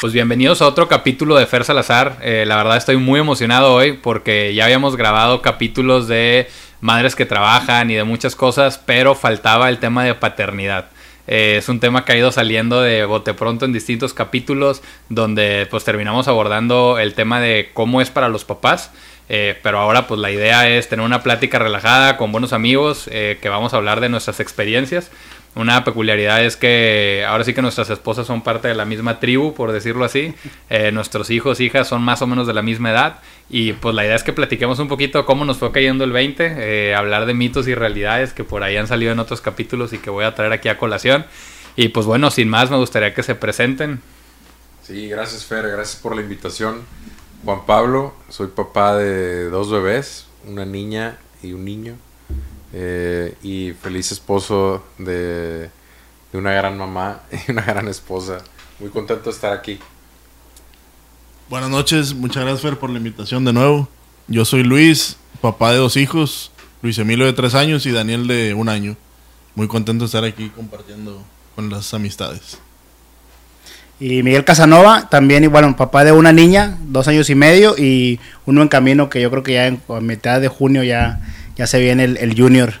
Pues bienvenidos a otro capítulo de Fer Salazar. Eh, la verdad estoy muy emocionado hoy porque ya habíamos grabado capítulos de madres que trabajan y de muchas cosas, pero faltaba el tema de paternidad. Eh, es un tema que ha ido saliendo de bote pronto en distintos capítulos donde pues terminamos abordando el tema de cómo es para los papás. Eh, pero ahora pues la idea es tener una plática relajada con buenos amigos que vamos a hablar de nuestras experiencias. Una peculiaridad es que ahora sí que nuestras esposas son parte de la misma tribu, por decirlo así. Eh, nuestros hijos, hijas son más o menos de la misma edad. Y pues la idea es que platiquemos un poquito cómo nos fue cayendo el 20, eh, hablar de mitos y realidades que por ahí han salido en otros capítulos y que voy a traer aquí a colación. Y pues bueno, sin más, me gustaría que se presenten. Sí, gracias Fer, gracias por la invitación. Juan Pablo, soy papá de dos bebés, una niña y un niño. Eh, y feliz esposo de, una gran mamá y una gran esposa. Muy contento de estar aquí. Buenas noches, muchas gracias Fer por la invitación de nuevo. Yo soy Luis, papá de dos hijos, Luis Emilio de tres años y Daniel de un año. Muy contento de estar aquí compartiendo con las amistades. Y Miguel Casanova, también igual, papá de una niña, dos años y medio, y uno en camino que yo creo que ya en, a mitad de junio ya ya se viene el, Junior.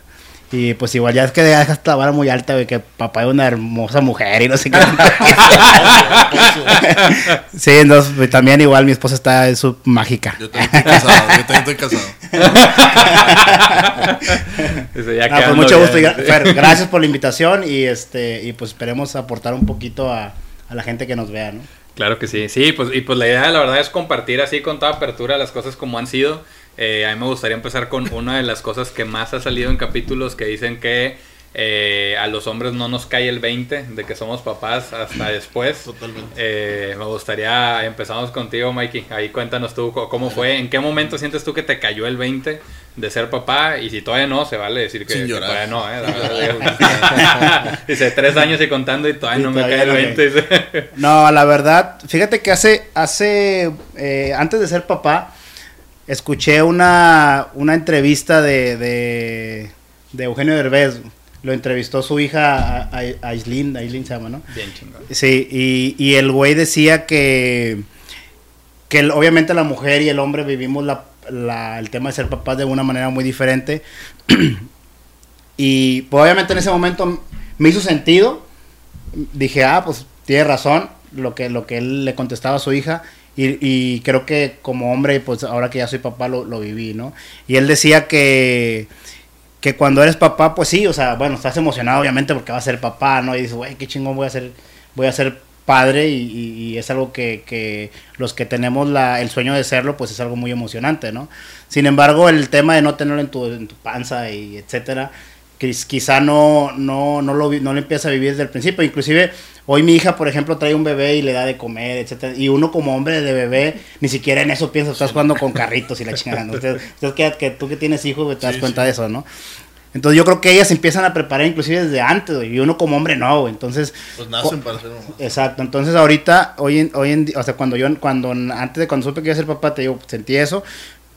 Y pues igual ya es que dejas esta vara muy alta, de que papá es una hermosa mujer y no sé qué. sí, entonces pues, también igual mi esposa está en su mágica. Yo también estoy casado, yo también estoy casado. ah, pues mucho gusto. gracias por la invitación y este y pues esperemos aportar un poquito a, a la gente que nos vea, ¿no? Claro que sí, sí, pues y pues la idea la verdad es compartir así con toda apertura las cosas como han sido. Eh, a mí me gustaría empezar con una de las cosas que más ha salido en capítulos que dicen que eh, a los hombres no nos cae el 20 de que somos papás hasta después. Totalmente. Eh, me gustaría, empezamos contigo, Mikey. Ahí cuéntanos tú cómo fue, en qué momento sientes tú que te cayó el 20 de ser papá y si todavía no, se vale decir que, todavía no. Dice tres años y contando y todavía no me cae el 20. no, la verdad, fíjate que hace, hace antes de ser papá, escuché una, una entrevista de, de, de, Eugenio Derbez. Lo entrevistó su hija Aislinn, Aislinn se llama, ¿no? Bien chingón. Sí, y, y el güey decía que, que obviamente la mujer y el hombre vivimos la, la, el tema de ser papás de una manera muy diferente. y pues, obviamente en ese momento me hizo sentido. Dije, ah, pues tiene razón lo que, lo que él le contestaba a su hija. Y, creo que como hombre, pues ahora que ya soy papá, lo, lo viví, ¿no? Y él decía que, que cuando eres papá, pues sí, o sea, bueno, estás emocionado obviamente porque va a ser papá, ¿no? Y dices, güey, qué chingón voy a ser, voy a ser padre y, es algo que, que, los que tenemos la, el sueño de serlo, pues es algo muy emocionante, ¿no? Sin embargo, el tema de no tenerlo en tu, en tu panza y etcétera, quizá no, no, no, lo, no lo empieza a vivir desde el principio. Inclusive Hoy mi hija, por ejemplo, trae un bebé y le da de comer, etcétera. Y uno como hombre de bebé, ni siquiera en eso piensa, estás jugando con carritos y la chingada. Entonces, que, tú que tienes hijos, te das cuenta de eso, ¿no? Entonces yo creo que ellas empiezan a preparar inclusive desde antes, y uno como hombre no, Entonces... Pues nacen para ser Exacto, entonces ahorita, hoy en, hoy en o sea, cuando yo, cuando, antes de cuando supe que iba a ser papá, te digo, sentí eso,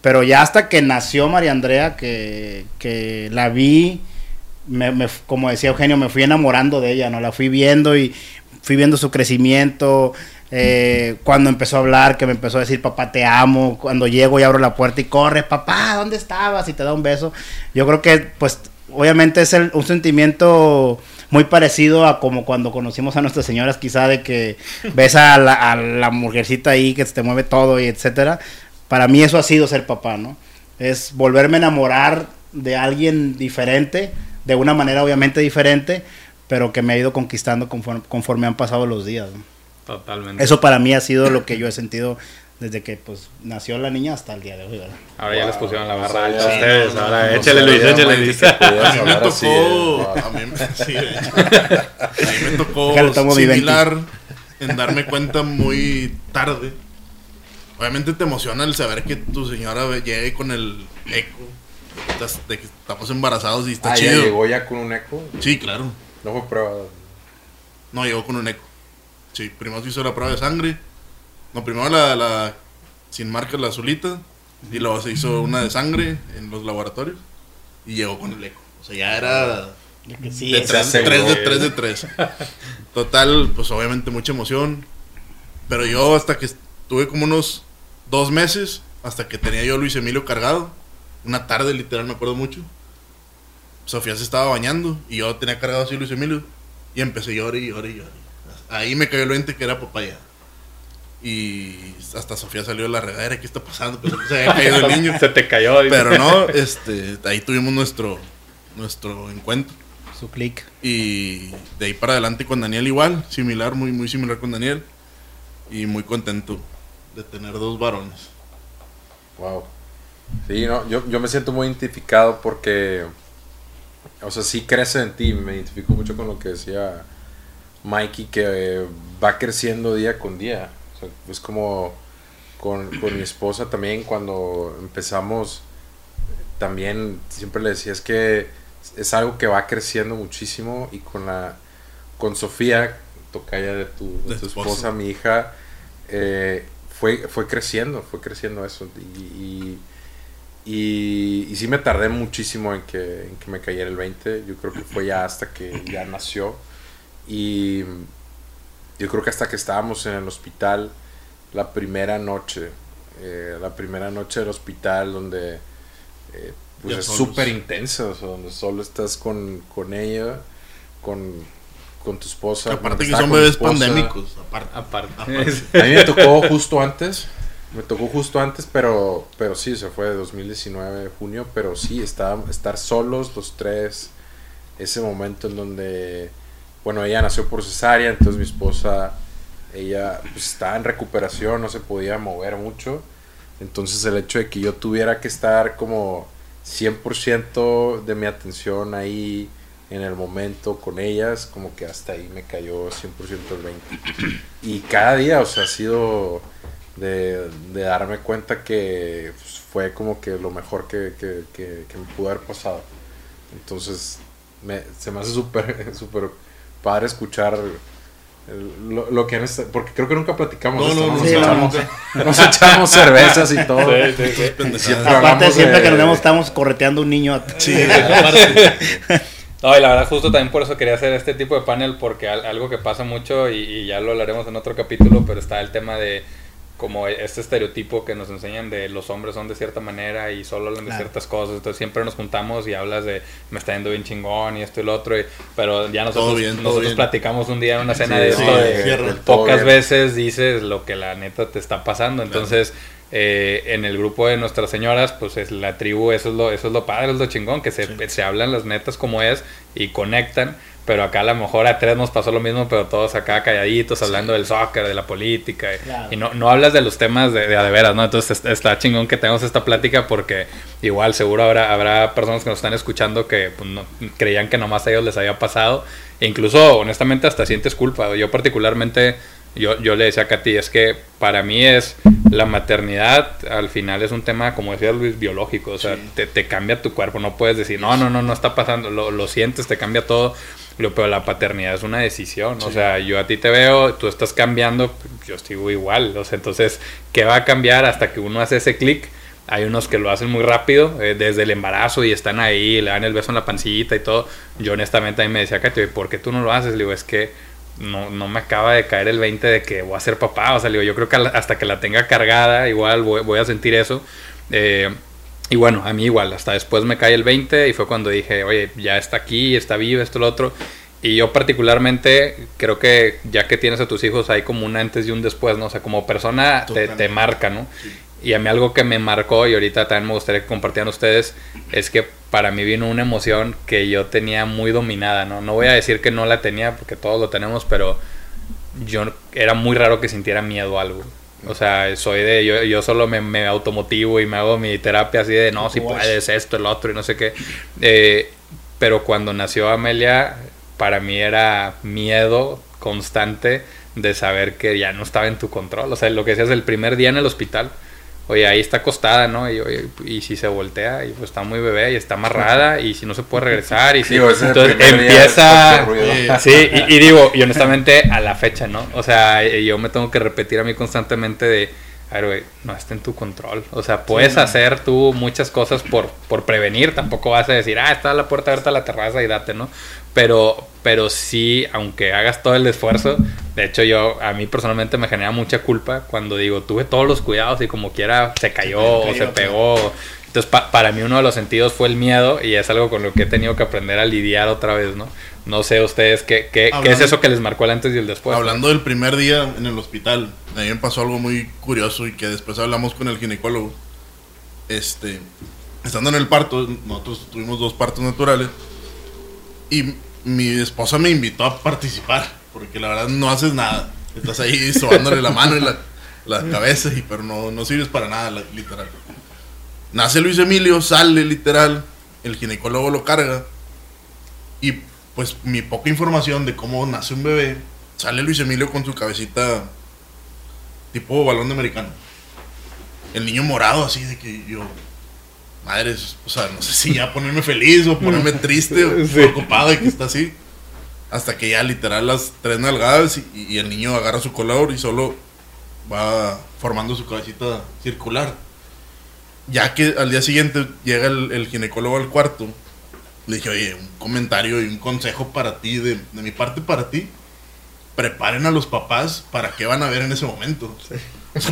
pero ya hasta que nació María Andrea, que, que la vi, me, me, como decía Eugenio, me fui enamorando de ella, ¿no? La fui viendo y fui viendo su crecimiento. Eh, cuando empezó a hablar, que me empezó a decir, papá, te amo. Cuando llego y abro la puerta y corre, papá, ¿dónde estabas? Y te da un beso. Yo creo que, pues, obviamente es un sentimiento muy parecido a como cuando conocimos a nuestras señoras, quizá de que ves a la, a la mujercita ahí que te mueve todo y etcétera. Para mí eso ha sido ser papá, ¿no? Es volverme a enamorar de alguien diferente, de una manera obviamente diferente, pero que me ha ido conquistando conforme, han pasado los días. Totalmente. Eso para mí ha sido lo que yo he sentido desde que pues nació la niña hasta el día de hoy. Ahora ya les pusieron la barra alta a ustedes. Ahora échale Luis, échale Luis. A mí me tocó, a mí, sí, a mí me tocó similar en darme cuenta muy tarde. Obviamente te emociona el saber que tu señora llegue con el eco de que estamos embarazados y está ah, chido. ¿ya llegó ya con un eco? Sí, claro. ¿No fue prueba? No, llegó con un eco. Sí, primero se hizo la prueba de sangre. No, primero la, la sin marcas, la azulita. Y luego se hizo una de sangre en los laboratorios. Y llegó con el eco. O sea, ya era. de 3 de 3 de 3. Total, pues obviamente mucha emoción. Pero yo hasta que tuve como unos dos meses, hasta que tenía yo a Luis Emilio cargado, una tarde literal, me acuerdo mucho. Sofía se estaba bañando y yo tenía cargado así a Luis Emilio y empecé a llorar y llorar y llorar. Ahí me cayó el 20 que era papaya. Y hasta Sofía salió de la regadera, ¿qué está pasando? Pues, se había caído el niño. se te cayó. Pero no, este, ahí tuvimos nuestro, nuestro encuentro. Su clic. Y de ahí para adelante con Daniel igual, similar, muy, muy similar con Daniel. Y muy contento de tener dos varones. Wow. Sí, no, yo, yo me siento muy identificado porque, o sea, sí crece en ti. Me identifico mucho con lo que decía Mikey, que va creciendo día con día. O sea, es como con, con mi esposa también, cuando empezamos, también siempre le decía, es que es algo que va creciendo muchísimo y con la con Sofía, tocaya de tu, de tu esposa, mi hija, eh, fue, fue creciendo, fue creciendo eso. Y, y, y, sí me tardé muchísimo en que, en que me cayera el 20. Yo creo que fue ya hasta que ya nació. Y yo creo que hasta que estábamos en el hospital, la primera noche, eh, la primera noche del hospital donde eh, pues es súper intenso, donde solo estás con, con ella, con, con tu esposa. Aparte que son bebés pandémicos. Aparte. aparte. A mí me tocó justo antes. Me tocó justo antes, pero, pero sí, se fue de 2019, junio, pero sí, estar, estar solos los tres, ese momento en donde, bueno, ella nació por cesárea, entonces mi esposa, ella pues, estaba en recuperación, no se podía mover mucho, entonces el hecho de que yo tuviera que estar como 100% de mi atención ahí en el momento con ellas, como que hasta ahí me cayó 100% el 20. Y cada día, o sea, ha sido de, darme cuenta que pues, fue como que lo mejor que, que, que, me pudo haber pasado. Entonces, me, se me hace súper, súper padre escuchar lo, lo, que en este, porque creo que nunca platicamos no, no, nos, echamos, nos, echamos, cervezas y todo. Sí, sí, siempre aparte, siempre que nos vemos estamos correteando un niño. Sí, aparte. No, y la verdad justo también por eso quería hacer este tipo de panel, porque algo que pasa mucho, y, y ya lo hablaremos en otro capítulo, pero está el tema de como este estereotipo que nos enseñan de los hombres son de cierta manera y solo hablan de ciertas cosas. Entonces siempre nos juntamos y hablas de me está yendo bien chingón y esto y lo otro. pero ya nosotros, nosotros platicamos un día en una cena de esto de, pocas veces dices lo que la neta te está pasando. Entonces eh, en el grupo de nuestras señoras, pues es la tribu, eso es lo, eso es lo padre, es lo chingón, que se, se hablan las netas como es y conectan. Pero acá a lo mejor a tres nos pasó lo mismo, pero todos acá calladitos, hablando del soccer, de la política. Y no, no hablas de los temas de, de, de veras, ¿no? Entonces está chingón que tengamos esta plática porque igual seguro habrá, habrá personas que nos están escuchando que pues, no, creían que nomás a ellos les había pasado. E incluso, honestamente, hasta sientes culpa. Yo particularmente, yo, yo le decía a Katy, es que para mí es la maternidad, al final es un tema, como decía Luis, biológico. O sea, sí. te, te, cambia tu cuerpo. No puedes decir, no, no, no, no está pasando. Lo, lo sientes, te cambia todo pero la paternidad es una decisión. Sí. O sea, yo a ti te veo, tú estás cambiando, yo sigo igual. O sea, entonces, ¿qué va a cambiar hasta que uno hace ese clic? Hay unos que lo hacen muy rápido, eh, desde el embarazo y están ahí, le dan el beso en la pancita y todo. Yo honestamente a mí me decía, Katy, ¿por qué tú no lo haces? Le digo, es que no, no me acaba de caer el 20 de que voy a ser papá. O sea, digo, yo creo que hasta que la tenga cargada, igual voy, voy a sentir eso. Eh, y bueno, a mí igual, hasta después me cae el 20 y fue cuando dije, oye, ya está aquí, está vivo, esto, lo otro. Y yo particularmente creo que ya que tienes a tus hijos hay como un antes y un después, ¿no? O sea, como persona te, te, marca, ¿no? Sí. Y a mí algo que me marcó y ahorita también me gustaría que compartieran ustedes es que para mí vino una emoción que yo tenía muy dominada, ¿no? No voy a decir que no la tenía porque todos lo tenemos, pero yo era muy raro que sintiera miedo a algo. O sea, soy de, yo, yo solo me, me automotivo y me hago mi terapia así de, no, si puedes, esto, el otro y no sé qué. Eh, pero cuando nació Amelia, para mí era miedo constante de saber que ya no estaba en tu control. O sea, lo que decías el primer día en el hospital. Oye, ahí está acostada, ¿no? Y, oye, y si se voltea, y pues está muy bebé y está amarrada, y si no se puede regresar, y si. Digo, entonces empieza. Sí, y, y, digo, y honestamente, a la fecha, ¿no? O sea, yo me tengo que repetir a mí constantemente de a ver, güey, no está en tu control. O sea, puedes hacer tú muchas cosas por, por prevenir. Tampoco vas a decir, ah, está la puerta abierta a la terraza y date, ¿no? Pero, pero sí, aunque hagas todo el esfuerzo, de hecho yo, a mí personalmente me genera mucha culpa cuando digo, tuve todos los cuidados y como quiera se cayó, o se pegó. Entonces, para mí uno de los sentidos fue el miedo y es algo con lo que he tenido que aprender a lidiar otra vez, ¿no? No sé ustedes qué, qué, qué es eso que les marcó el antes y el después. Hablando del primer día en el hospital, a mí me pasó algo muy curioso y que después hablamos con el ginecólogo. Este, estando en el parto, nosotros tuvimos dos partos naturales y mi esposa me invitó a participar, porque la verdad no haces nada. Estás ahí sobándole la mano y la, la cabeza, y, pero no, no sirves para nada, literal. Nace Luis Emilio, sale literal, el ginecólogo lo carga y pues mi poca información de cómo nace un bebé, sale Luis Emilio con su cabecita tipo balón de americano. El niño morado así de que yo, madre, o sea, no sé si ya ponerme feliz o ponerme triste o preocupado de que está así. Hasta que ya literal las tres nalgadas y, el niño agarra su color y solo va formando su cabecita circular. Ya que al día siguiente llega el ginecólogo al cuarto le dije, oye, un comentario y un consejo para ti, de, mi parte para ti. Preparen a los papás para qué van a ver en ese momento.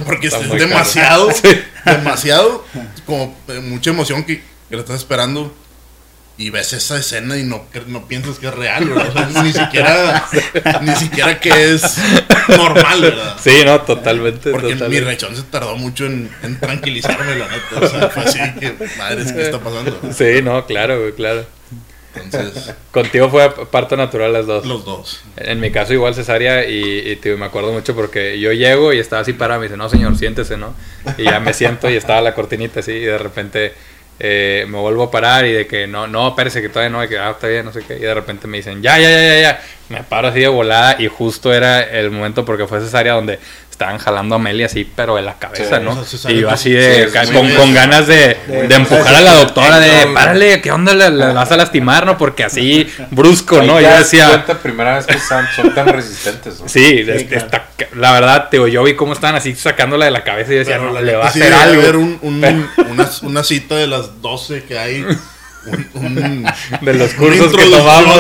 porque es demasiado, demasiado, como eh, mucha emoción que, que lo estás esperando y ves esa escena y no, no piensas que es real, ¿verdad? ni siquiera, ni siquiera que es normal, ¿verdad? Sí, no, totalmente. Porque mi rechón se tardó mucho en, tranquilizarme, la neta. O sea, fue así que, madre, ¿qué está pasando? Sí, no, claro, güey, claro. Entonces, Contigo fue parto natural las dos. Los dos. En mi caso igual cesárea y, me acuerdo mucho porque yo llego y estaba así parado, me dice, no señor, siéntese, ¿no? Y ya me siento y estaba la cortinita así y de repente eh, me vuelvo a parar y de que no, no, espérese que todavía no, que ah, está bien, no sé qué. Y de repente me dicen, ya, ya, ya, ya. Me paro así de volada y justo era el momento porque fue cesárea donde estaban jalando a Meli así, pero de la cabeza, ¿no? y yo así de, con, ganas de, de, empujar a la doctora, de, párale, ¿qué onda? Le, vas a lastimar, ¿no? Porque así, brusco, ¿no? Yo decía... primera vez que son, tan resistentes, ¿no? Sí, la verdad, te, yo vi cómo estaban así sacándola de la cabeza y decía, no, le va a hacer algo. un, una, una cita de las 12 que hay de los cursos que tomamos.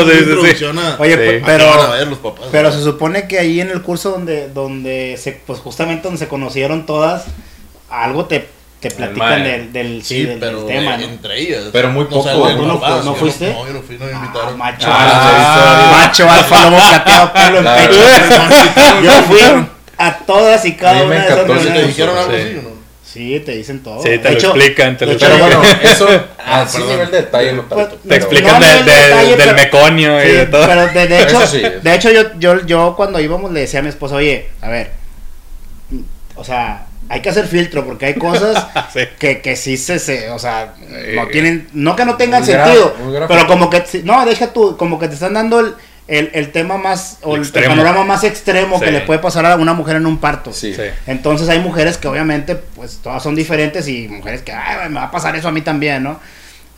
Oye, pero, pero se supone que ahí en el curso donde, donde se, pues justamente donde se conocieron todas, algo te, te platican del, del, sí, del, tema. Entre ellas. Pero muy poco. ¿No, fuiste? No, yo no fui, no me invitaron. Ah, macho, ah, macho alfa, lobo cateado, pelo en pecho. Yo fui a todas y cada una de esas. ¿Te dijeron algo así o no? Sí, te dicen todo. Sí, te lo explican. Te lo Pero bueno, eso a así nivel de detalle no pues, Te explican del meconio y de todo. Pero de, hecho, de hecho yo, yo, yo cuando íbamos le decía a mi esposa, oye, a ver, o sea, hay que hacer filtro porque hay cosas que, que sí se, se, o sea, no tienen, no que no tengan sentido, pero como que, no, deja tú, como que te están dando el el, el tema más, o el, panorama más extremo que le puede pasar a una mujer en un parto. Entonces hay mujeres que obviamente, pues todas son diferentes y mujeres que, Ay, me va a pasar eso a mí también, ¿no?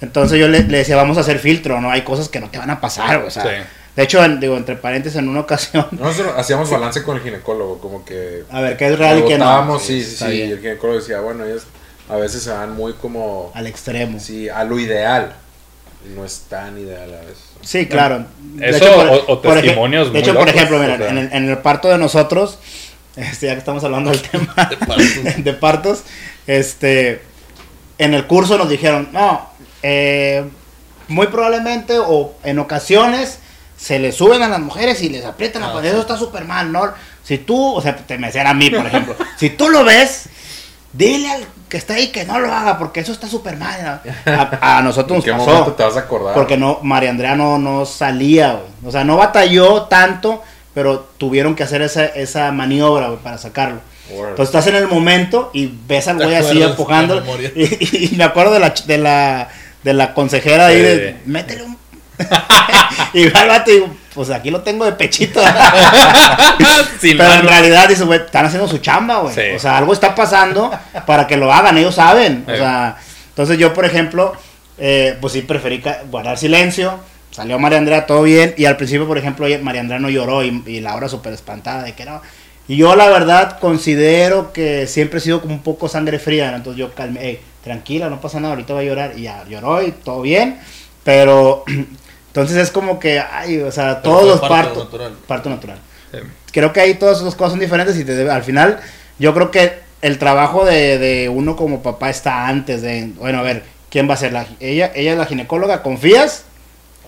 Entonces yo le, decía, vamos a hacer filtro, ¿no? Hay cosas que no te van a pasar, o sea. De hecho, digo, entre paréntesis, en una ocasión. Nosotros hacíamos balance con el ginecólogo, como que. A ver, ¿qué es real y qué no? Sí, sí, sí. Y el ginecólogo decía, bueno, ellos a veces se van muy como. Al extremo. Sí, a lo ideal. No es tan ideal a veces. Sí, claro. Eso o, testimonios De hecho, por ejemplo, mira, en, el, en, el, parto de nosotros, este, ya que estamos hablando del tema de partos, este, en el curso nos dijeron, no, eh, muy probablemente o en ocasiones se le suben a las mujeres y les aprietan la ah, Eso está súper mal, ¿no? Si tú, o sea, te me a mí, por ejemplo, si tú lo ves, dile al que está ahí que no lo haga porque eso está súper mal. A, nosotros nos pasó. te vas a acordar? Porque no, María Andrea no, no salía, O sea, no batalló tanto, pero tuvieron que hacer esa, esa maniobra, para sacarlo. Entonces estás en el momento y ves al güey así empujando. Y, y, me acuerdo de la, de la, de la consejera ahí de, métele un... y va el y pues aquí lo tengo de pechito. Pero en realidad, dice, güey, están haciendo su chamba, güey. O sea, algo está pasando para que lo hagan, ellos saben. O sea, entonces yo, por ejemplo, eh, pues sí preferí guardar silencio. Salió María Andrea todo bien. Y al principio, por ejemplo, María Andrea no lloró y, y Laura súper espantada de que no. Y yo la verdad considero que siempre he sido como un poco sangre fría, entonces yo calmé, tranquila, no pasa nada, ahorita va a llorar y ya lloró y todo bien, pero entonces es como que, ay, o sea, todos los partos, parto natural. Creo que ahí todas esas cosas son diferentes y al final yo creo que el trabajo de, de, uno como papá está antes de, bueno, a ver, ¿quién va a ser la, ella, ella es la ginecóloga, ¿confías?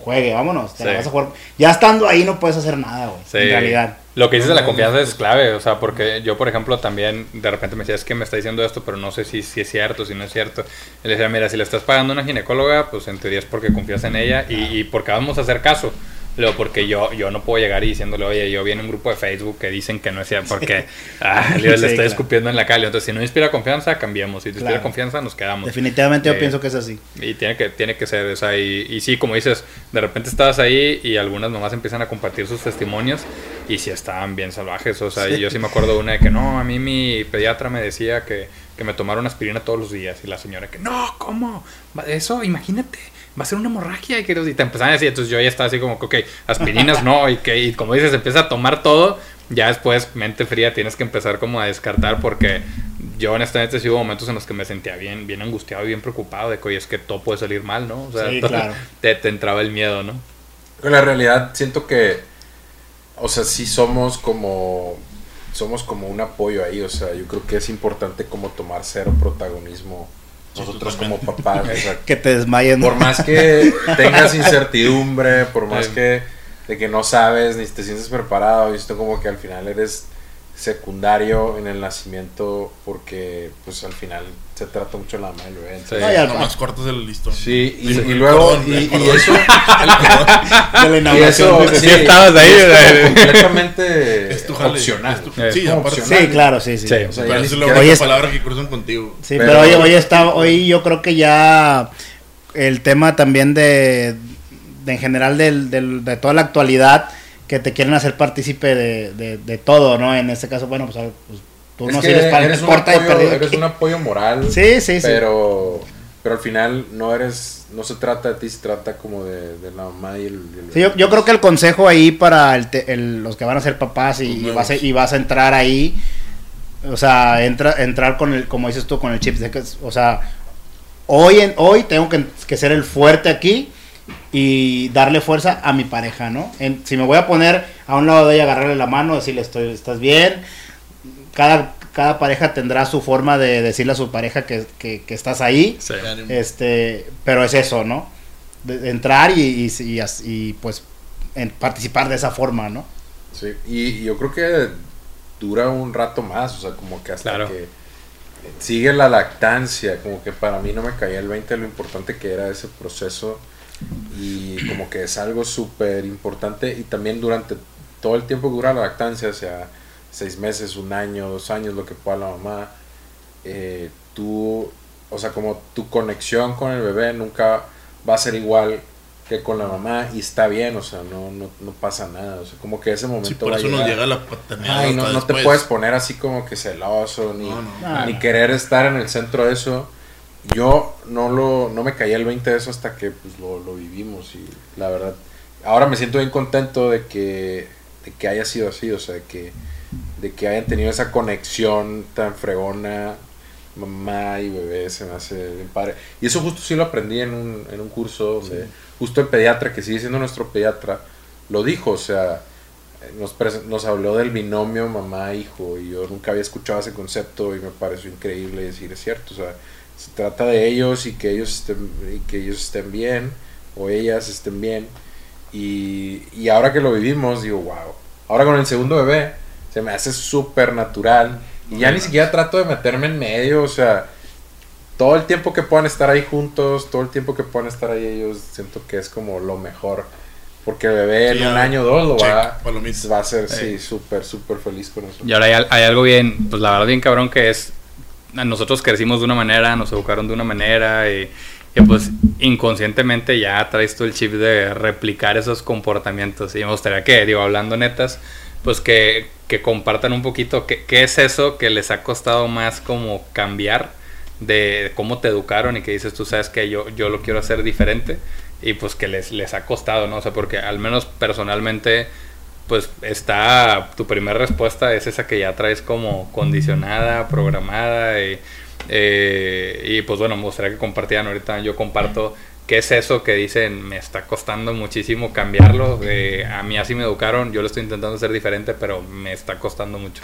Juegue, vámonos, te la vas a jugar. Ya estando ahí no puedes hacer nada, güey, en realidad. Lo que dices de la confianza es clave, o sea, porque yo, por ejemplo, también de repente me decía, es que me está diciendo esto, pero no sé si, si es cierto, si no es cierto. Le decía, mira, si le estás pagando a una ginecóloga, pues en teoría es porque confías en ella y, y porque vamos a hacer caso. Luego, porque yo, yo no puedo llegar y diciéndole, oye, yo vi en un grupo de Facebook que dicen que no es cierto, porque ah, le, estoy escupiendo en la calle. Entonces, si no inspira confianza, cambiamos. Si te inspira confianza, nos quedamos. Definitivamente yo pienso que es así. Y tiene que, tiene que ser, o sea, y, y, sí, como dices, de repente estabas ahí y algunas mamás empiezan a compartir sus testimonios y si estaban bien salvajes. O sea, yo sí me acuerdo de una de que no, a mí mi pediatra me decía que, que me tomara una aspirina todos los días. Y la señora que, no, ¿cómo? Eso, imagínate va a ser una hemorragia y, que, y te empezaban a decir, entonces yo ya estaba así como que, ok, aspirinas no, y que y como dices, empieza a tomar todo, ya después, mente fría, tienes que empezar como a descartar porque yo honestamente sí hubo momentos en los que me sentía bien, bien angustiado y bien preocupado de que, oye, es que todo puede salir mal, ¿no? O sea, te, te, entraba el miedo, ¿no? En la realidad siento que, o sea, sí somos como, somos como un apoyo ahí, o sea, yo creo que es importante como tomar cero protagonismo nosotros como papás. que te desmayen. Por más que tengas incertidumbre, por más que de que no sabes ni te sientes preparado, y esto como que al final eres secundario en el nacimiento porque pues al final se trata mucho de la mamá del. Sí. No, ya, más cortos del listo. Sí, y, y, luego, y, y, eso. de la y eso, sí, estabas ahí. completamente es tu opcional. sí, opcional. sí, claro, sí, sí. sí. O sea, pero es lo oye, palabras que cruzan contigo. Sí, pero, pero hoy, hoy, está, hoy yo creo que ya el tema también de, de en general del, del, de toda la actualidad que te quieren hacer partícipe de, de, de todo, ¿no? En este caso, bueno, pues, pues tú no sirves para eres un, apoyo, eres un apoyo moral. Sí, sí, sí. Pero, pero al final no eres, no se trata de ti, se trata como de, de la mamá y el... sí, yo, yo, creo que el consejo ahí para el el, los que van a ser papás y, y, vas a, y vas a entrar ahí, o sea, entra, entrar con el, como dices tú, con el chip, de que, o sea, hoy, en, hoy tengo que, que ser el fuerte aquí y darle fuerza a mi pareja, ¿no? si me voy a poner a un lado de ella, agarrarle la mano, decirle, estoy, estás bien. Cada, cada pareja tendrá su forma de decirle a su pareja que, estás ahí. Este, pero es eso, ¿no? De, entrar y, y, pues en participar de esa forma, ¿no? Sí, y, yo creo que dura un rato más, o sea, como que hasta que sigue la lactancia, como que para mí no me caía el 20 lo importante que era ese proceso y como que es algo súper importante y también durante todo el tiempo que dura la lactancia, o sea, seis meses, un año, dos años, lo que pueda la mamá, eh, tú, o sea, como tu conexión con el bebé nunca va a ser igual que con la mamá y está bien, o sea, no, no, no pasa nada, o sea, como que ese momento... Sí, por eso nos llega la paternidad. no, no te puedes poner así como que celoso, ni, ni querer estar en el centro de eso. Yo no lo no me caía el 20 de eso hasta que pues, lo, lo, vivimos y la verdad ahora me siento bien contento de que de que haya sido así o sea de que de que hayan tenido esa conexión tan fregona mamá y bebé se me hace bien padre y eso justo sí lo aprendí en un, en un curso donde justo el pediatra que sigue siendo nuestro pediatra lo dijo o sea nos, nos habló del binomio mamá-hijo y yo nunca había escuchado ese concepto y me pareció increíble decir, es cierto, o sea, se trata de ellos y que ellos estén, y que ellos estén bien o ellas estén bien. Y, y ahora que lo vivimos, digo, wow. Ahora con el segundo bebé, se me hace súper natural. Y ya ni siquiera trato de meterme en medio, o sea, todo el tiempo que puedan estar ahí juntos, todo el tiempo que puedan estar ahí ellos, siento que es como lo mejor. Porque el bebé en un año o dos lo va, va, a ser, sí, súper, súper feliz con eso. Y ahora hay, hay, algo bien, pues la verdad bien cabrón que es nosotros crecimos de una manera, nos educaron de una manera y, pues inconscientemente ya traes tú el chip de replicar esos comportamientos. Y me gustaría que, digo, hablando netas, pues que, que compartan un poquito qué, qué, es eso que les ha costado más como cambiar de cómo te educaron y que dices tú sabes que yo, yo lo quiero hacer diferente y pues que les, les ha costado, ¿no? O sea, porque al menos personalmente pues está, tu primera respuesta es esa que ya traes como condicionada, programada y, eh, y pues bueno, me gustaría que compartieran ahorita, yo comparto qué es eso que dicen, me está costando muchísimo cambiarlo, eh, a mí así me educaron, yo lo estoy intentando hacer diferente, pero me está costando mucho.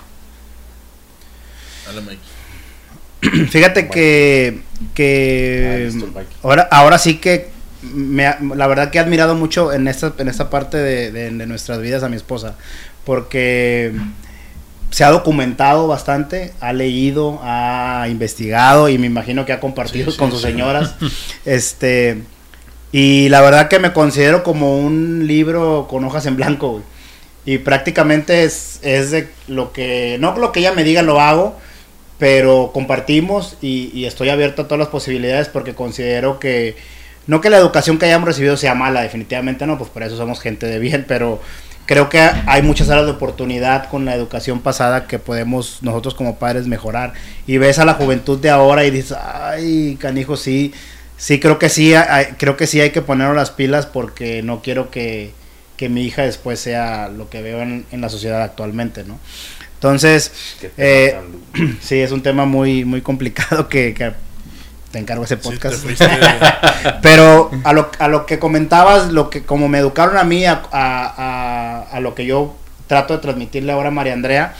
Dale, Mike. Fíjate que, que ah, ahora, ahora sí que la verdad que he admirado mucho en esta, en esta parte de, nuestras vidas a mi esposa, porque se ha documentado bastante, ha leído, ha investigado y me imagino que ha compartido con sus señoras. este y la verdad que me considero como un libro con hojas en blanco, Y prácticamente es, es de lo que, no lo que ella me diga lo hago, pero compartimos y, y estoy abierto a todas las posibilidades porque considero que no que la educación que hayamos recibido sea mala, definitivamente no, pues por eso somos gente de bien, pero creo que hay muchas áreas de oportunidad con la educación pasada que podemos nosotros como padres mejorar. Y ves a la juventud de ahora y dices, ay, canijo, sí, sí, creo que sí, creo que sí hay que ponernos las pilas porque no quiero que, mi hija después sea lo que veo en, la sociedad actualmente, ¿no? Entonces, eh, sí, es un tema muy, muy complicado que, que te encargo ese podcast. Pero a lo, a lo que comentabas, lo que como me educaron a mí, a, a, a, lo que yo trato de transmitirle ahora a María Andrea,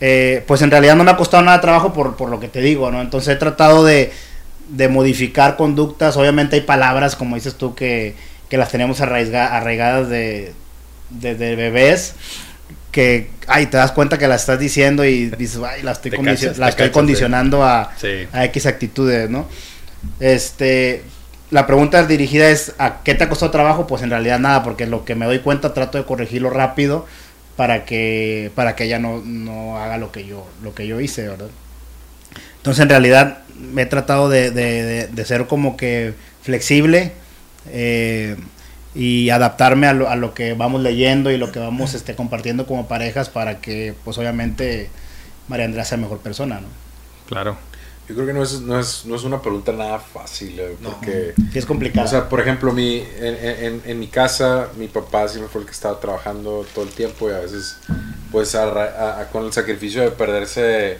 eh, pues en realidad no me ha costado nada de trabajo por, por lo que te digo, ¿no? Entonces he tratado de, de modificar conductas. Obviamente hay palabras, como dices tú, que, que las tenemos arraigadas de, de, de bebés que, ay, te das cuenta que la estás diciendo y dices, ay, la estoy, la estoy condicionando a, a, X actitudes, ¿no? Este, la pregunta dirigida es, ¿a qué te ha costado trabajo? Pues en realidad nada, porque lo que me doy cuenta trato de corregirlo rápido para que, para que ella no, no haga lo que yo, lo que yo hice, ¿verdad? Entonces en realidad me he tratado de, de, de ser como que flexible, eh, y adaptarme a lo, a lo, que vamos leyendo y lo que vamos este, compartiendo como parejas para que, pues obviamente, María Andrea sea mejor persona, ¿no? Claro. Yo creo que no es, no es, no es una pregunta nada fácil, eh, porque... es complicado. O sea, por ejemplo, mi, en, en, en, mi casa, mi papá siempre fue el que estaba trabajando todo el tiempo y a veces, pues, con el sacrificio de perderse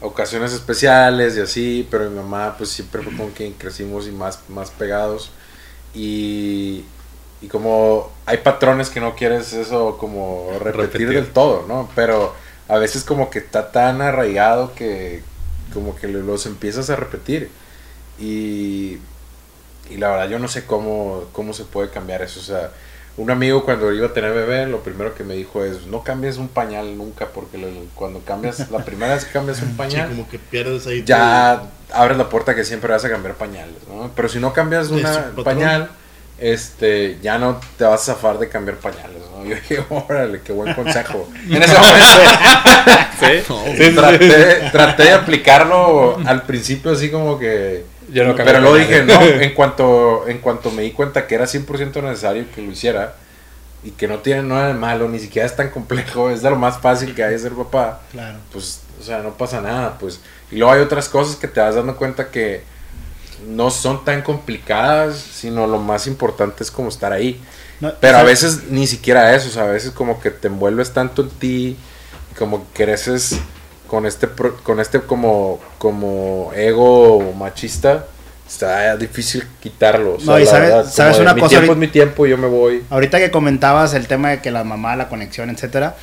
ocasiones especiales y así, pero mi mamá, pues, siempre fue con quien crecimos y más, más pegados. Y, y como hay patrones que no quieres eso como repetir, del todo, ¿no? Pero a veces como que está tan arraigado que como que los empiezas a repetir. Y, y la verdad yo no sé cómo, cómo se puede cambiar eso. O sea, un amigo cuando iba a tener bebé, lo primero que me dijo es, no cambies un pañal nunca, porque cuando cambias, la primera vez que cambias un pañal, como que pierdes ahí ya abres la puerta que siempre vas a cambiar pañales, ¿no? Pero si no cambias un pañal este, ya no te vas a zafar de cambiar pañales, ¿no? Yo dije, órale, qué buen consejo. en ese momento, traté, traté, de aplicarlo al principio así como que... Yo no pero luego dije, no, en cuanto, en cuanto me di cuenta que era 100% necesario que lo hiciera y que no tiene nada de malo, ni siquiera es tan complejo, es de lo más fácil que hay de ser papá, claro. pues, o sea, no pasa nada, pues. Y luego hay otras cosas que te vas dando cuenta que no son tan complicadas, sino lo más importante es como estar ahí. Pero a veces ni siquiera eso, o sea, a veces como que te envuelves tanto en ti, como que creces con este, con este como, como ego machista, está difícil quitarlo. no, y sabes, una mi cosa. tiempo es mi tiempo, yo me voy. Ahorita que comentabas el tema de que la mamá, la conexión, etcétera,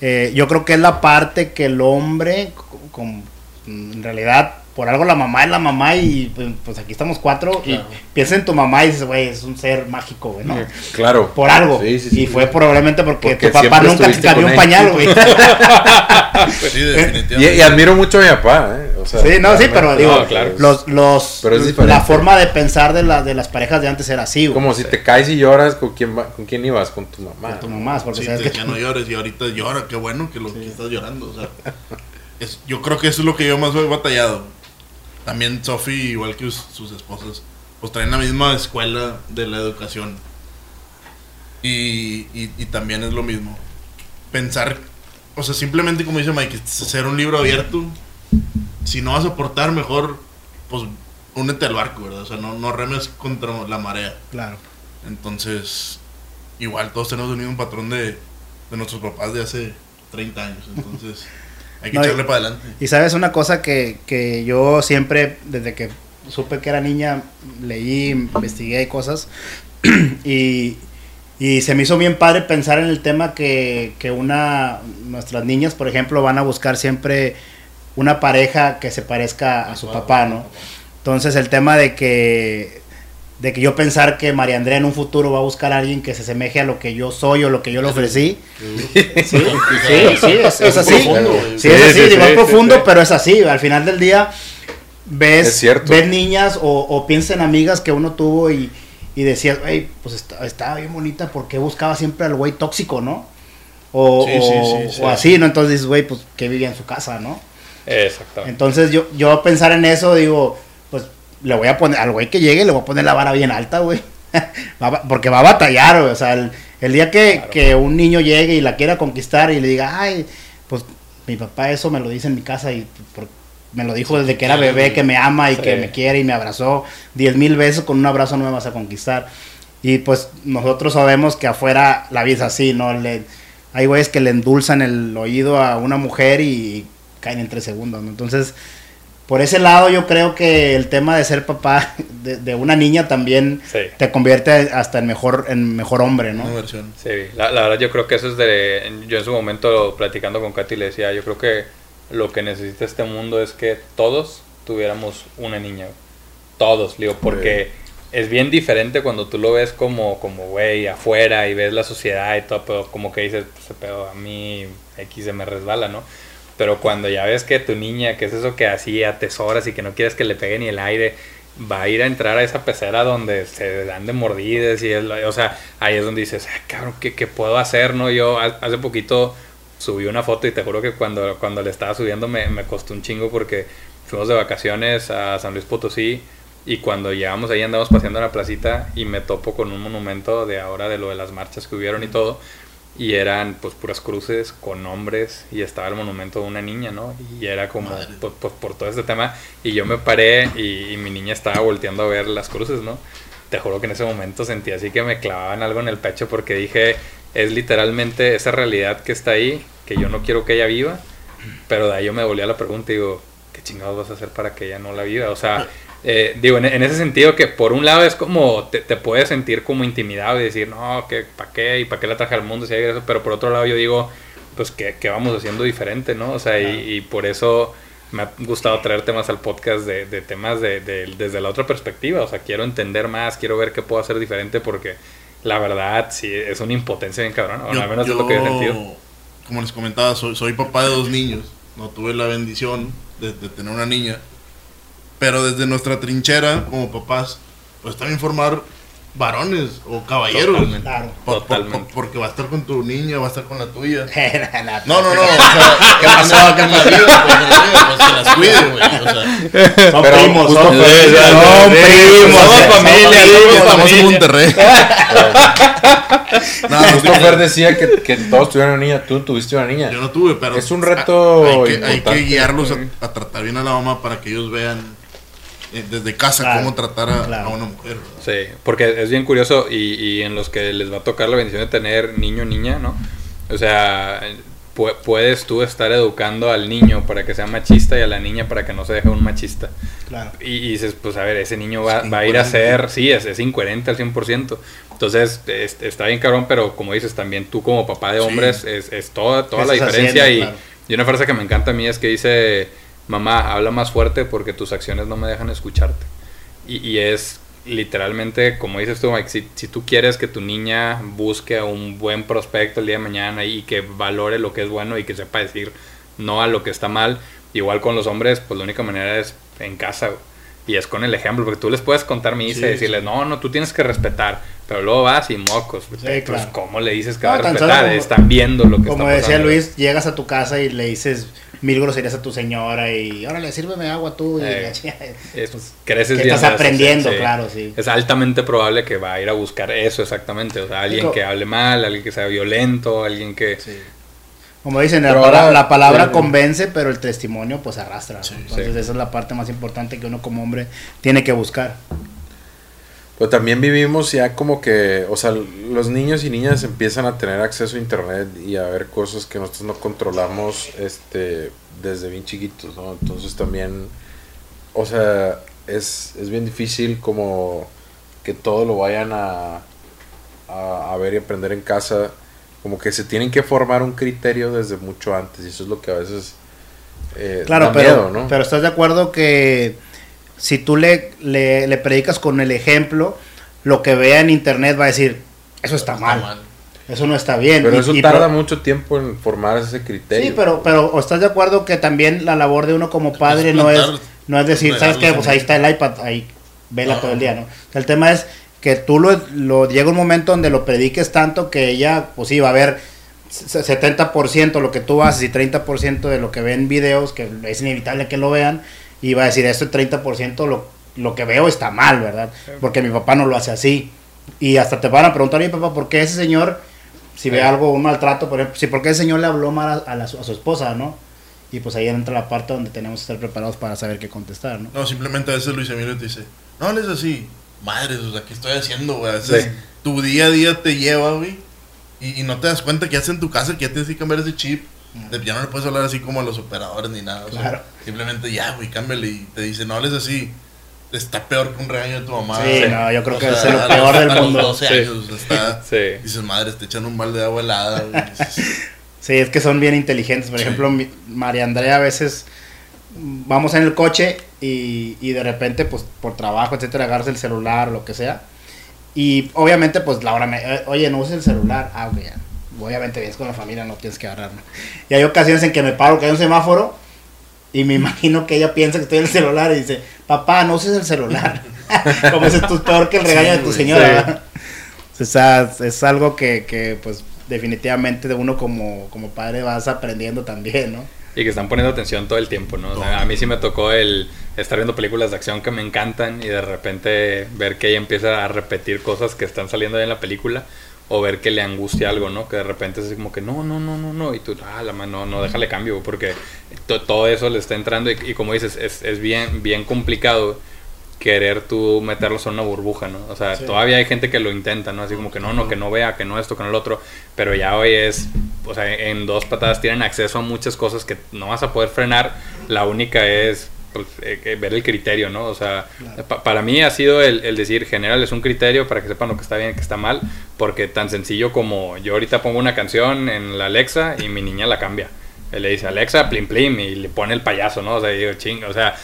eh, yo creo que es la parte que el hombre, con, en realidad, por algo la mamá es la mamá y pues, pues aquí estamos cuatro y piensa en tu mamá y dices, güey, es un ser mágico, güey, ¿no? Claro. Por algo. Sí, sí, y fue probablemente porque, tu papá nunca te cambió un pañal, güey. sí, definitivamente. Y, admiro mucho a mi papá, ¿eh? O sea, sí, no, sí, pero digo, los, los, la forma de pensar de, la, de las parejas de antes era así, güey. Como si te caes y lloras, ¿con quién, ¿con quién ibas? Con tu mamá. Con tu mamá, porque sabes que... ya no llores y ahorita llora, qué bueno que lo que estás llorando, o sea. Es, yo creo que eso es lo que yo más he batallado también Sophie, igual que sus esposas, pues traen la misma escuela de la educación. Y, y, también es lo mismo. Pensar, o sea, simplemente como dice Mike, ser un libro abierto. Si no vas a aportar, mejor, pues únete al barco, ¿verdad? O sea, no, no remes contra la marea. Claro. Entonces, igual todos tenemos un mismo patrón de, de nuestros papás de hace 30 años. Entonces, hay que echarle para adelante. Y sabes una cosa que, que yo siempre, desde que supe que era niña, leí, investigué cosas. y, y se me hizo bien padre pensar en el tema que, que una, nuestras niñas, por ejemplo, van a buscar siempre una pareja que se parezca a su papá, ¿no? Entonces el tema de que de que yo pensar que María Andrea en un futuro va a buscar a alguien que se asemeje a lo que yo soy o lo que yo le ofrecí. Sí, sí, sí, es, es así. Sí, es así, digo, es profundo, pero es así. Al final del día ves, ves niñas o, o piensas en amigas que uno tuvo y, y decías, hey, pues estaba bien bonita, porque buscaba siempre al güey tóxico, no? O, o, así, ¿no? Entonces dices, güey, pues que vivía en su casa, ¿no? Exacto. Entonces yo, yo pensar en eso, digo, le voy a poner, al güey que llegue, le voy a poner la vara bien alta, güey. porque va a batallar, güey. O sea, el, día que, un niño llegue y la quiera conquistar y le diga, ay, pues mi papá eso me lo dice en mi casa y me lo dijo desde que era bebé, que me ama y que me quiere y me abrazó diez mil veces, con un abrazo no me vas a conquistar. Y pues nosotros sabemos que afuera la vida es así, ¿no? Le, hay güeyes que le endulzan el oído a una mujer y caen en tres segundos, ¿no? Entonces, por ese lado yo creo que el tema de ser papá de, una niña también te convierte hasta en mejor en mejor hombre, ¿no? Sí, la, verdad yo creo que eso es de... Yo en su momento platicando con Katy le decía, yo creo que lo que necesita este mundo es que todos tuviéramos una niña. Todos, digo, porque es bien diferente cuando tú lo ves como, como, güey, afuera y ves la sociedad y todo, pero como que dices, pues, pero a mí X se me resbala, ¿no? Pero cuando ya ves que tu niña, que es eso que así atesoras y que no quieres que le pegue ni el aire, va a ir a entrar a esa pecera donde se dan de mordidas y es, o sea, ahí es donde dices, ah, cabrón, ¿qué, ¿qué, puedo hacer? no Yo hace poquito subí una foto y te juro que cuando, cuando le estaba subiendo me, me costó un chingo porque fuimos de vacaciones a San Luis Potosí y cuando llegamos ahí andamos paseando en la placita y me topo con un monumento de ahora de lo de las marchas que hubieron y todo y eran pues puras cruces con nombres y estaba el monumento de una niña, ¿no? Y era como pues, pues, por, todo este tema y yo me paré y, mi niña estaba volteando a ver las cruces, ¿no? Te juro que en ese momento sentí así que me clavaban algo en el pecho porque dije, es literalmente esa realidad que está ahí, que yo no quiero que ella viva, pero de ahí yo me volví a la pregunta y digo, ¿qué chingados vas a hacer para que ella no la viva? O sea, eh, digo, en, ese sentido que por un lado es como te, te puedes sentir como intimidado y decir, no, que ¿para qué? ¿Y para qué la traje al mundo si hay eso? Pero por otro lado yo digo, pues que, vamos haciendo diferente, ¿no? O sea, y, por eso me ha gustado traer temas al podcast de, temas de, desde la otra perspectiva. O sea, quiero entender más, quiero ver qué puedo hacer diferente porque la verdad sí es una impotencia bien cabrón. al menos es lo que he sentido. Como les comentaba, soy, soy papá de dos niños. No tuve la bendición de tener una niña pero desde nuestra trinchera, como papás, pues también formar varones o caballeros. Totalmente. Claro. Totalmente. porque va a estar con tu niña, va a estar con la tuya. no, no, no. O sea, ¿qué pasó? ¿Qué pasó? Pues que las cuide, güey. O sea, son primos, son, primos. Somos familia, somos en Monterrey. no, justo Fer decía que, que todos tuvieron una niña. Tú tuviste una niña. Yo no tuve, pero. Es un reto. Hay que, hay que guiarlos a, a tratar bien a la mamá para que ellos vean desde casa cómo tratar a, una mujer. Sí, porque es bien curioso y, y, en los que les va a tocar la bendición de tener niño o niña, ¿no? O sea, puedes tú estar educando al niño para que sea machista y a la niña para que no se deje un machista. Claro. Y, dices, pues a ver, ese niño va, va a ir a ser, sí, es, es incoherente al 100%. Entonces, está bien cabrón, pero como dices, también tú como papá de hombres es, es toda, toda la diferencia. y, y una frase que me encanta a mí es que dice mamá, habla más fuerte porque tus acciones no me dejan escucharte. Y, es literalmente, como dices tú, Mike, si, si, tú quieres que tu niña busque a un buen prospecto el día de mañana y que valore lo que es bueno y que sepa decir no a lo que está mal, igual con los hombres, pues la única manera es en casa. Y es con el ejemplo, porque tú les puedes contar misa y decirles, no, no, tú tienes que respetar. Pero luego vas y mocos. pues, ¿cómo le dices que va a respetar? Están viendo lo que está pasando. Como decía Luis, llegas a tu casa y le dices, mil groserías a tu señora y ahora le sírveme agua tú. Y, eh, pues, creces que estás aprendiendo, claro, sí. Es altamente probable que va a ir a buscar eso exactamente. O sea, alguien que hable mal, alguien que sea violento, alguien que... Como dicen, la, palabra convence, pero el testimonio pues arrastra. Entonces esa es la parte más importante que uno como hombre tiene que buscar. Pero también vivimos ya como que, o sea, los niños y niñas empiezan a tener acceso a internet y a ver cosas que nosotros no controlamos este desde bien chiquitos, ¿no? Entonces también, o sea, es, es bien difícil como que todo lo vayan a, a, ver y aprender en casa. Como que se tienen que formar un criterio desde mucho antes y eso es lo que a veces... Eh, claro, pero, ¿no? pero estás de acuerdo que si tú le, le, predicas con el ejemplo, lo que vea en internet va a decir, eso está, mal. Eso no está bien. Pero eso tarda mucho tiempo en formar ese criterio. Sí, pero, pero ¿estás de acuerdo que también la labor de uno como padre no es, no es decir, ¿sabes qué? Pues ahí está el iPad, ahí vela todo el día, ¿no? el tema es que tú lo, lo, llega un momento donde lo prediques tanto que ella, pues sí, va a ver 70% lo que tú haces y 30% de lo que ven videos, que es inevitable que lo vean, y va a decir, este 30% lo, lo que veo está mal, ¿verdad? Porque mi papá no lo hace así. Y hasta te van a preguntar, oye papá, ¿por qué ese señor, si ve algo, un maltrato, por ejemplo, si por qué ese señor le habló mal a, a, su esposa, ¿no? Y pues ahí entra la parte donde tenemos que estar preparados para saber qué contestar, ¿no? No, simplemente a veces Luis Emilio te dice, no es así, madre, o sea, ¿qué estoy haciendo, güey? Tu día a día te lleva, güey, y, y, no te das cuenta que ya en tu casa que ya tienes que cambiar ese chip ya no le puedes hablar así como a los operadores ni nada. simplemente ya, güey, cámbiale y te dice, no hables así. Está peor que un regaño de tu mamá. Sí, no, yo creo que es lo peor del mundo. 12 años, está, Dices, madre, te echan un balde de agua helada. sí, es que son bien inteligentes. Por ejemplo, María Andrea a veces vamos en el coche y, y de repente, pues por trabajo, etcétera, agarras el celular o lo que sea. Y obviamente, pues Laura me, eh, oye, no uses el celular. Ah, ok, ya obviamente vienes con la familia, no tienes que agarrarme. Y hay ocasiones en que me paro, que hay un semáforo, y me imagino que ella piensa que estoy en el celular y dice, papá, no uses el celular. Como ese es peor que el regaño de tu señora. O sea, es algo que, que, pues, definitivamente de uno como, como padre vas aprendiendo también, ¿no? Y que están poniendo atención todo el tiempo, ¿no? a mí sí me tocó el estar viendo películas de acción que me encantan y de repente ver que ella empieza a repetir cosas que están saliendo ahí en la película o ver que le angustia algo, ¿no? Que de repente es así como que no, no, no, no, no, y tú, ah, la mano, no, déjale cambio, porque todo eso le está entrando y, como dices, es, es, bien, bien complicado querer tú meterlos en una burbuja, ¿no? O sea, todavía hay gente que lo intenta, ¿no? Así como que no, no, que no vea, que no esto, que no lo otro, pero ya hoy es, o sea, en dos patadas tienen acceso a muchas cosas que no vas a poder frenar, la única es pues, eh, ver el criterio, ¿no? O sea, para mí ha sido el, decir, general es un criterio para que sepan lo que está bien y que está mal, porque tan sencillo como yo ahorita pongo una canción en la Alexa y mi niña la cambia. Él le dice Alexa, plim plim, y le pone el payaso, ¿no? O sea, digo, ching, o sea,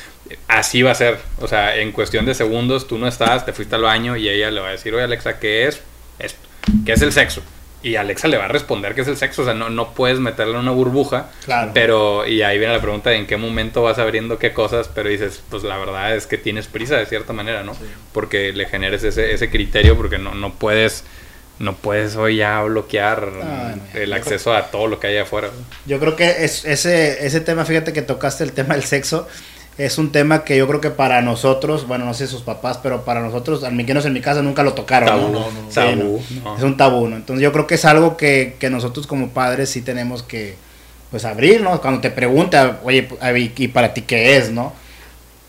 así va a ser. O sea, en cuestión de segundos tú no estás, te fuiste al baño y ella le va a decir, oye Alexa, ¿qué es esto? ¿Qué es el sexo? Y Alexa le va a responder que es el sexo, o sea, no, no puedes meterle una burbuja, claro. pero, y ahí viene la pregunta de en qué momento vas abriendo qué cosas, pero dices, pues la verdad es que tienes prisa de cierta manera, ¿no? Porque le generes ese, ese criterio, porque no, no puedes, no puedes hoy ya bloquear ah, el acceso a todo lo que hay afuera. Yo creo que es, ese, ese tema, fíjate que tocaste el tema del sexo, es un tema que yo creo que para nosotros, bueno, no sé sus papás, pero para nosotros, al menos en mi casa, nunca lo tocaron. Tabú, Es un tabú, ¿no? Entonces yo creo que es algo que, que, nosotros como padres sí tenemos que, pues, abrir, ¿no? Cuando te pregunta, oye, ¿y para ti qué es, no?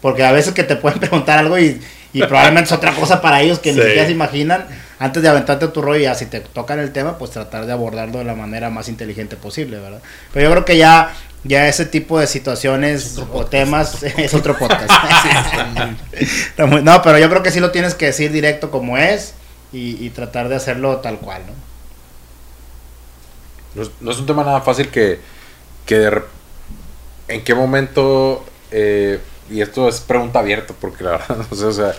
Porque a veces que te pueden preguntar algo y, y probablemente es otra cosa para ellos que ni siquiera se imaginan. Antes de aventarte tu rollo, ya si te tocan el tema, pues tratar de abordarlo de la manera más inteligente posible, ¿verdad? Pero yo creo que ya ya ese tipo de situaciones o temas es otro podcast. no, pero yo creo que sí lo tienes que decir directo como es y, tratar de hacerlo tal cual, ¿no? No es, un tema nada fácil que, que en qué momento, eh, y esto es pregunta abierta, porque la verdad, o sea,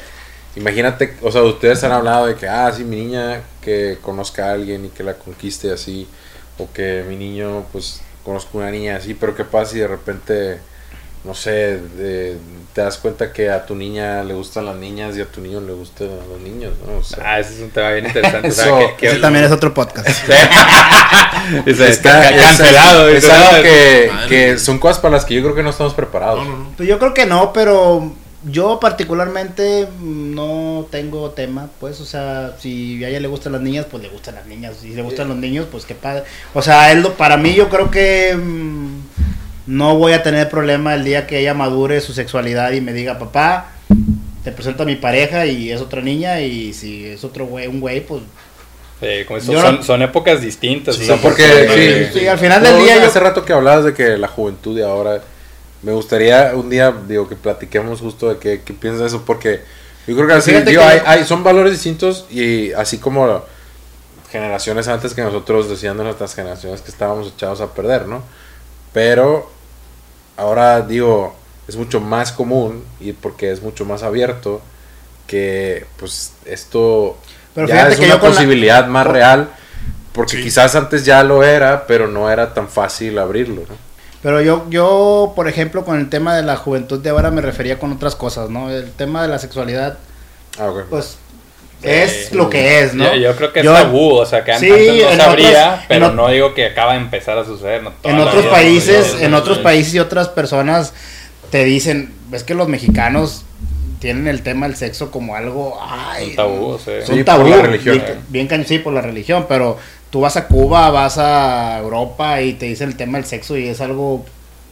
imagínate, o sea, ustedes han hablado de que, ah, sí, mi niña que conozca a alguien y que la conquiste así, o que mi niño, pues, conozco una niña así, pero ¿qué pasa si de repente, no sé, te das cuenta que a tu niña le gustan las niñas y a tu niño le gustan los niños? ¿no? ah, ese es un tema bien interesante. Eso, también es otro podcast. está, cancelado. Es, algo que, que, son cosas para las que yo creo que no estamos preparados. Pues yo creo que no, pero yo particularmente no tengo tema, pues, o sea, si a ella le gustan las niñas, pues le gustan las niñas, si le gustan los niños, pues qué padre. O sea, él, para mí yo creo que mm, no voy a tener problema el día que ella madure su sexualidad y me diga, papá, te presento a mi pareja y es otra niña y si es otro güey, un güey, pues... son, épocas distintas. porque sí, al final del día... Hace rato que hablabas de que la juventud de ahora... Me gustaría un día, digo, que platiquemos justo de qué, qué piensas de eso, porque yo creo que así, hay, son valores distintos y así como generaciones antes que nosotros decían de nuestras generaciones que estábamos echados a perder, ¿no? Pero ahora digo, es mucho más común y porque es mucho más abierto que pues esto ya es una posibilidad más real porque quizás antes ya lo era pero no era tan fácil abrirlo pero yo yo por ejemplo con el tema de la juventud de ahora me refería con otras cosas no el tema de la sexualidad ah, pues es lo que es, ¿no? Yo, creo que es tabú, o sea, que antes no sabría, pero no digo que acaba de empezar a suceder. en otros países, en otros países y otras personas te dicen, ves que los mexicanos tienen el tema del sexo como algo ay, un tabú, sí. tabú, por la religión. Bien, bien, sí, por la religión, pero tú vas a Cuba, vas a Europa y te dicen el tema del sexo y es algo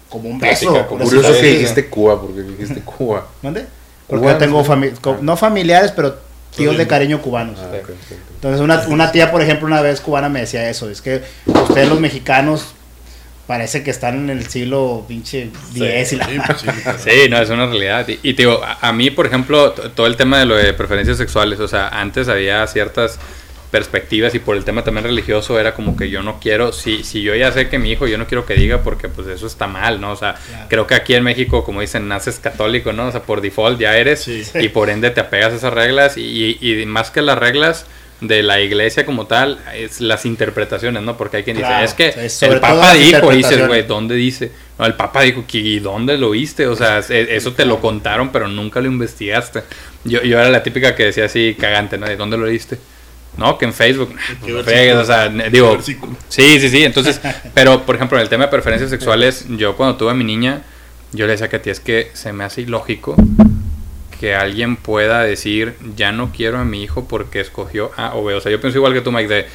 como un beso. Curioso que dijiste Cuba, porque dijiste Cuba. ¿Dónde? Porque yo tengo no familiares, pero tíos de cariño cubanos. Ah, Entonces una, una tía, por ejemplo, una vez cubana me decía eso, es que ustedes los mexicanos parece que están en el siglo pinche 10 y la sí, no, es una realidad. Y, y digo, a, mí, por ejemplo, todo el tema de lo de preferencias sexuales, o sea, antes había ciertas perspectivas y por el tema también religioso era como que yo no quiero, si, si yo ya sé que mi hijo yo no quiero que diga porque pues eso está mal, ¿no? O sea, creo que aquí en México, como dicen, naces católico, ¿no? O sea, por default ya eres y por ende te apegas a esas reglas y, y más que las reglas, de la iglesia como tal es las interpretaciones, ¿no? Porque hay quien dice, es que el Papa dijo, y dices, güey, ¿dónde dice? No, el Papa dijo, ¿y dónde lo viste? O sea, eso te lo contaron, pero nunca lo investigaste. Yo, yo era la típica que decía así, cagante, ¿no? ¿De dónde lo viste? No, que en Facebook. Pues o sea, digo, sí, sí, sí. Entonces, pero por ejemplo, en el tema de preferencias sexuales, yo cuando tuve a mi niña, yo le decía que a ti es que se me hace ilógico que alguien pueda decir, ya no quiero a mi hijo porque escogió A o B. O sea, yo pienso igual que tú, Mike, de,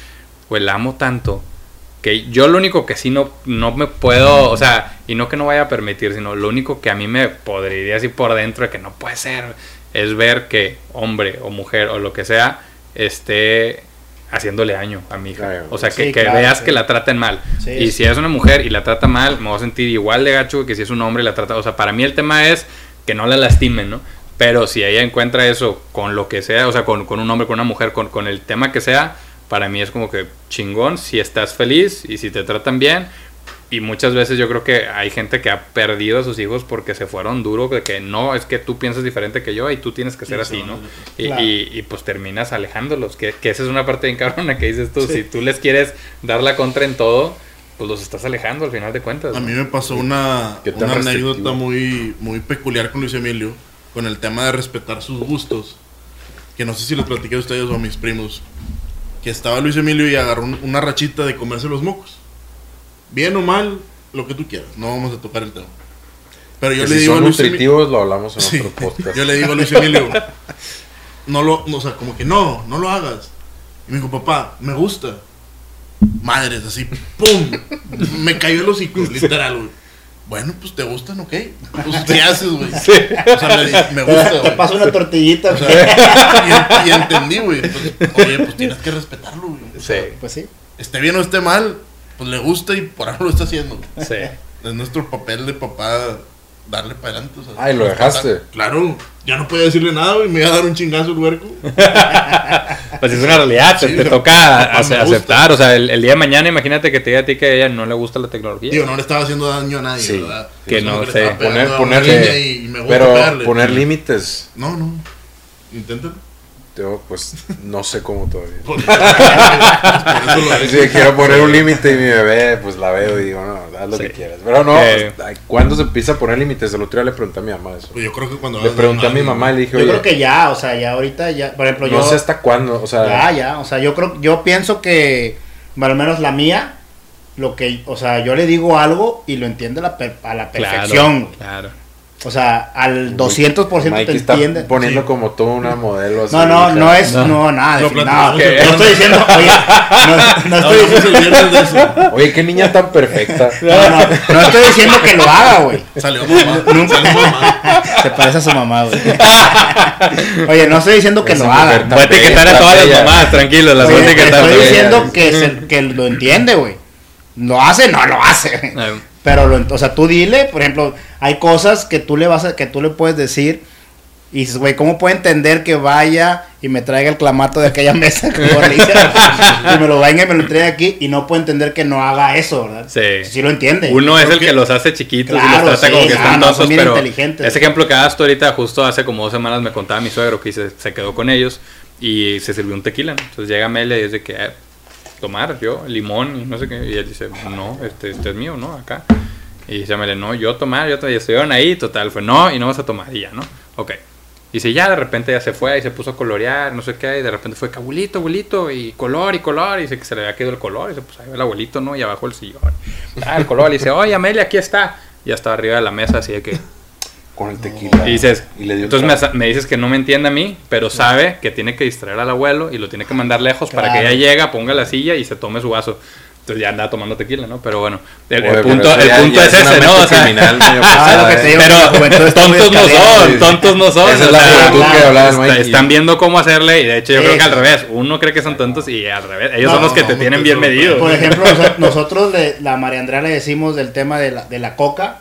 pues la amo tanto que yo lo único que sí no, no me puedo, o sea, y no que no vaya a permitir, sino lo único que a mí me podría así por dentro de que no puede ser, es ver que hombre o mujer o lo que sea esté haciéndole daño a mi hija. o sea, que, veas que la traten mal. y si es una mujer y la trata mal, me voy a sentir igual de gacho que si es un hombre y la trata. O sea, para mí el tema es que no la lastimen, ¿no? Pero si ella encuentra eso con lo que sea, o sea, con, un hombre, con una mujer, con, con, el tema que sea, para mí es como que chingón si estás feliz y si te tratan bien. Y muchas veces yo creo que hay gente que ha perdido a sus hijos porque se fueron duro, de que no, es que tú piensas diferente que yo y tú tienes que ser así, ¿no? Y, y, pues terminas alejándolos, que, que, esa es una parte bien cabrona que dices tú, si tú les quieres dar la contra en todo, pues los estás alejando al final de cuentas. A mí me pasó una, una anécdota muy, muy peculiar con Luis Emilio con el tema de respetar sus gustos. Que no sé si les platiqué a ustedes o a mis primos. Que estaba Luis Emilio y agarró una rachita de comerse los mocos. Bien o mal, lo que tú quieras. No vamos a tocar el tema. Pero yo le digo a Luis Emilio. lo hablamos en otro podcast. Yo le digo a Luis Emilio. no lo, o sea, como que no, no lo hagas. Y me dijo, papá, me gusta. Madres, así, ¡pum! me cayó el hocico, literal, güey. Bueno, pues te gustan, ok. Pues ¿qué haces, güey? Sí. O sea, me, me gusta. Te paso una tortillita, y, entendí, güey. oye, pues tienes que respetarlo, güey. sí. Pues sí. Esté bien o esté mal, pues le gusta y por algo lo está haciendo. Sí. Es nuestro papel de papá darle para adelante. O sea, Ay, lo dejaste. Claro, ya no podía decirle nada, güey, me iba a dar un chingazo el huerco. pues es una realidad, te, toca aceptar. O sea, el, día de mañana, imagínate que te diga a ti que a ella no le gusta la tecnología. Digo, no le estaba haciendo daño a nadie, ¿verdad? Que no sé. Poner, ponerle, pero poner límites. No, no. Inténtalo. Yo, pues, no sé cómo todavía. si quiero poner un límite y mi bebé, pues la veo y digo, no, haz lo que quieras. Pero no, eh. ¿cuándo se empieza a poner límites? El otro día le pregunté a mi mamá eso. Pues yo creo que cuando. Le pregunté a mi mamá y le dije, Yo creo que ya, o sea, ya ahorita, ya, por ejemplo, yo. No sé hasta cuándo, o sea. Ya, ya, o sea, yo creo, yo pienso que, al menos la mía, lo que, o sea, yo le digo algo y lo entiende a la, a la perfección. Claro, O sea, al 200% te entiende. poniendo como tú una modelo así. No, no, no es, no, nada. No, no, no, estoy diciendo, oye, no, no estoy diciendo eso. Oye, qué niña tan perfecta. No, no, no estoy diciendo que lo haga, güey. Salió mamá. Nunca. Salió mamá. Se parece a su mamá, güey. Oye, no estoy diciendo que lo haga. Voy a etiquetar a todas las mamás, tranquilo, las voy a etiquetar. Estoy diciendo que, que lo entiende, güey. Lo hace, no lo hace. Pero, lo, o sea, tú dile, por ejemplo, hay cosas que tú le vas a, que tú le puedes decir y dices, güey, ¿cómo puede entender que vaya y me traiga el clamato de aquella mesa que y me lo venga y me lo traiga aquí y no puede entender que no haga eso, ¿verdad? Sí. Sí lo entiende. Uno es el que los hace chiquitos y los trata como que están ah, pero ese ejemplo que das tú ahorita, justo hace como dos semanas me contaba mi suegro que se, se quedó con ellos y se sirvió un tequila, Entonces llega Mele y dice que, eh, tomar yo, limón y no sé qué, y él dice, no, este, este es mío, ¿no? Acá. Y dice Mele, no, yo tomar, yo y estuvieron ahí, total, fue, no, y no vas a tomar, y ya, ¿no? Ok. Y si ya de repente ya se fue y se puso a colorear, no sé qué, y de repente fue, abuelito, abuelito, y color, y color, y dice que se le había quedado el color, y dice, pues ahí va el abuelito, ¿no? Y abajo el sillón. Ah, el color, y dice, oye, Amelia, aquí está. Y ya estaba arriba de la mesa, así de que... Con el tequila. Y dices, entonces me, dices que no me entiende a mí, pero sabe que tiene que distraer al abuelo y lo tiene que mandar lejos para que ella llegue, ponga la silla y se tome su vaso. Entonces ya anda tomando tequila, ¿no? Pero bueno, el, punto, el punto es ese, ¿no? O sea, criminal, ah, pero tontos no son, tontos no son. Esa es la que hablaba Están viendo cómo hacerle y de hecho yo creo que al revés. Uno cree que son tontos y al revés. Ellos son los que te tienen bien medido. Por ejemplo, nosotros, la María Andrea le decimos del tema de la, de la coca,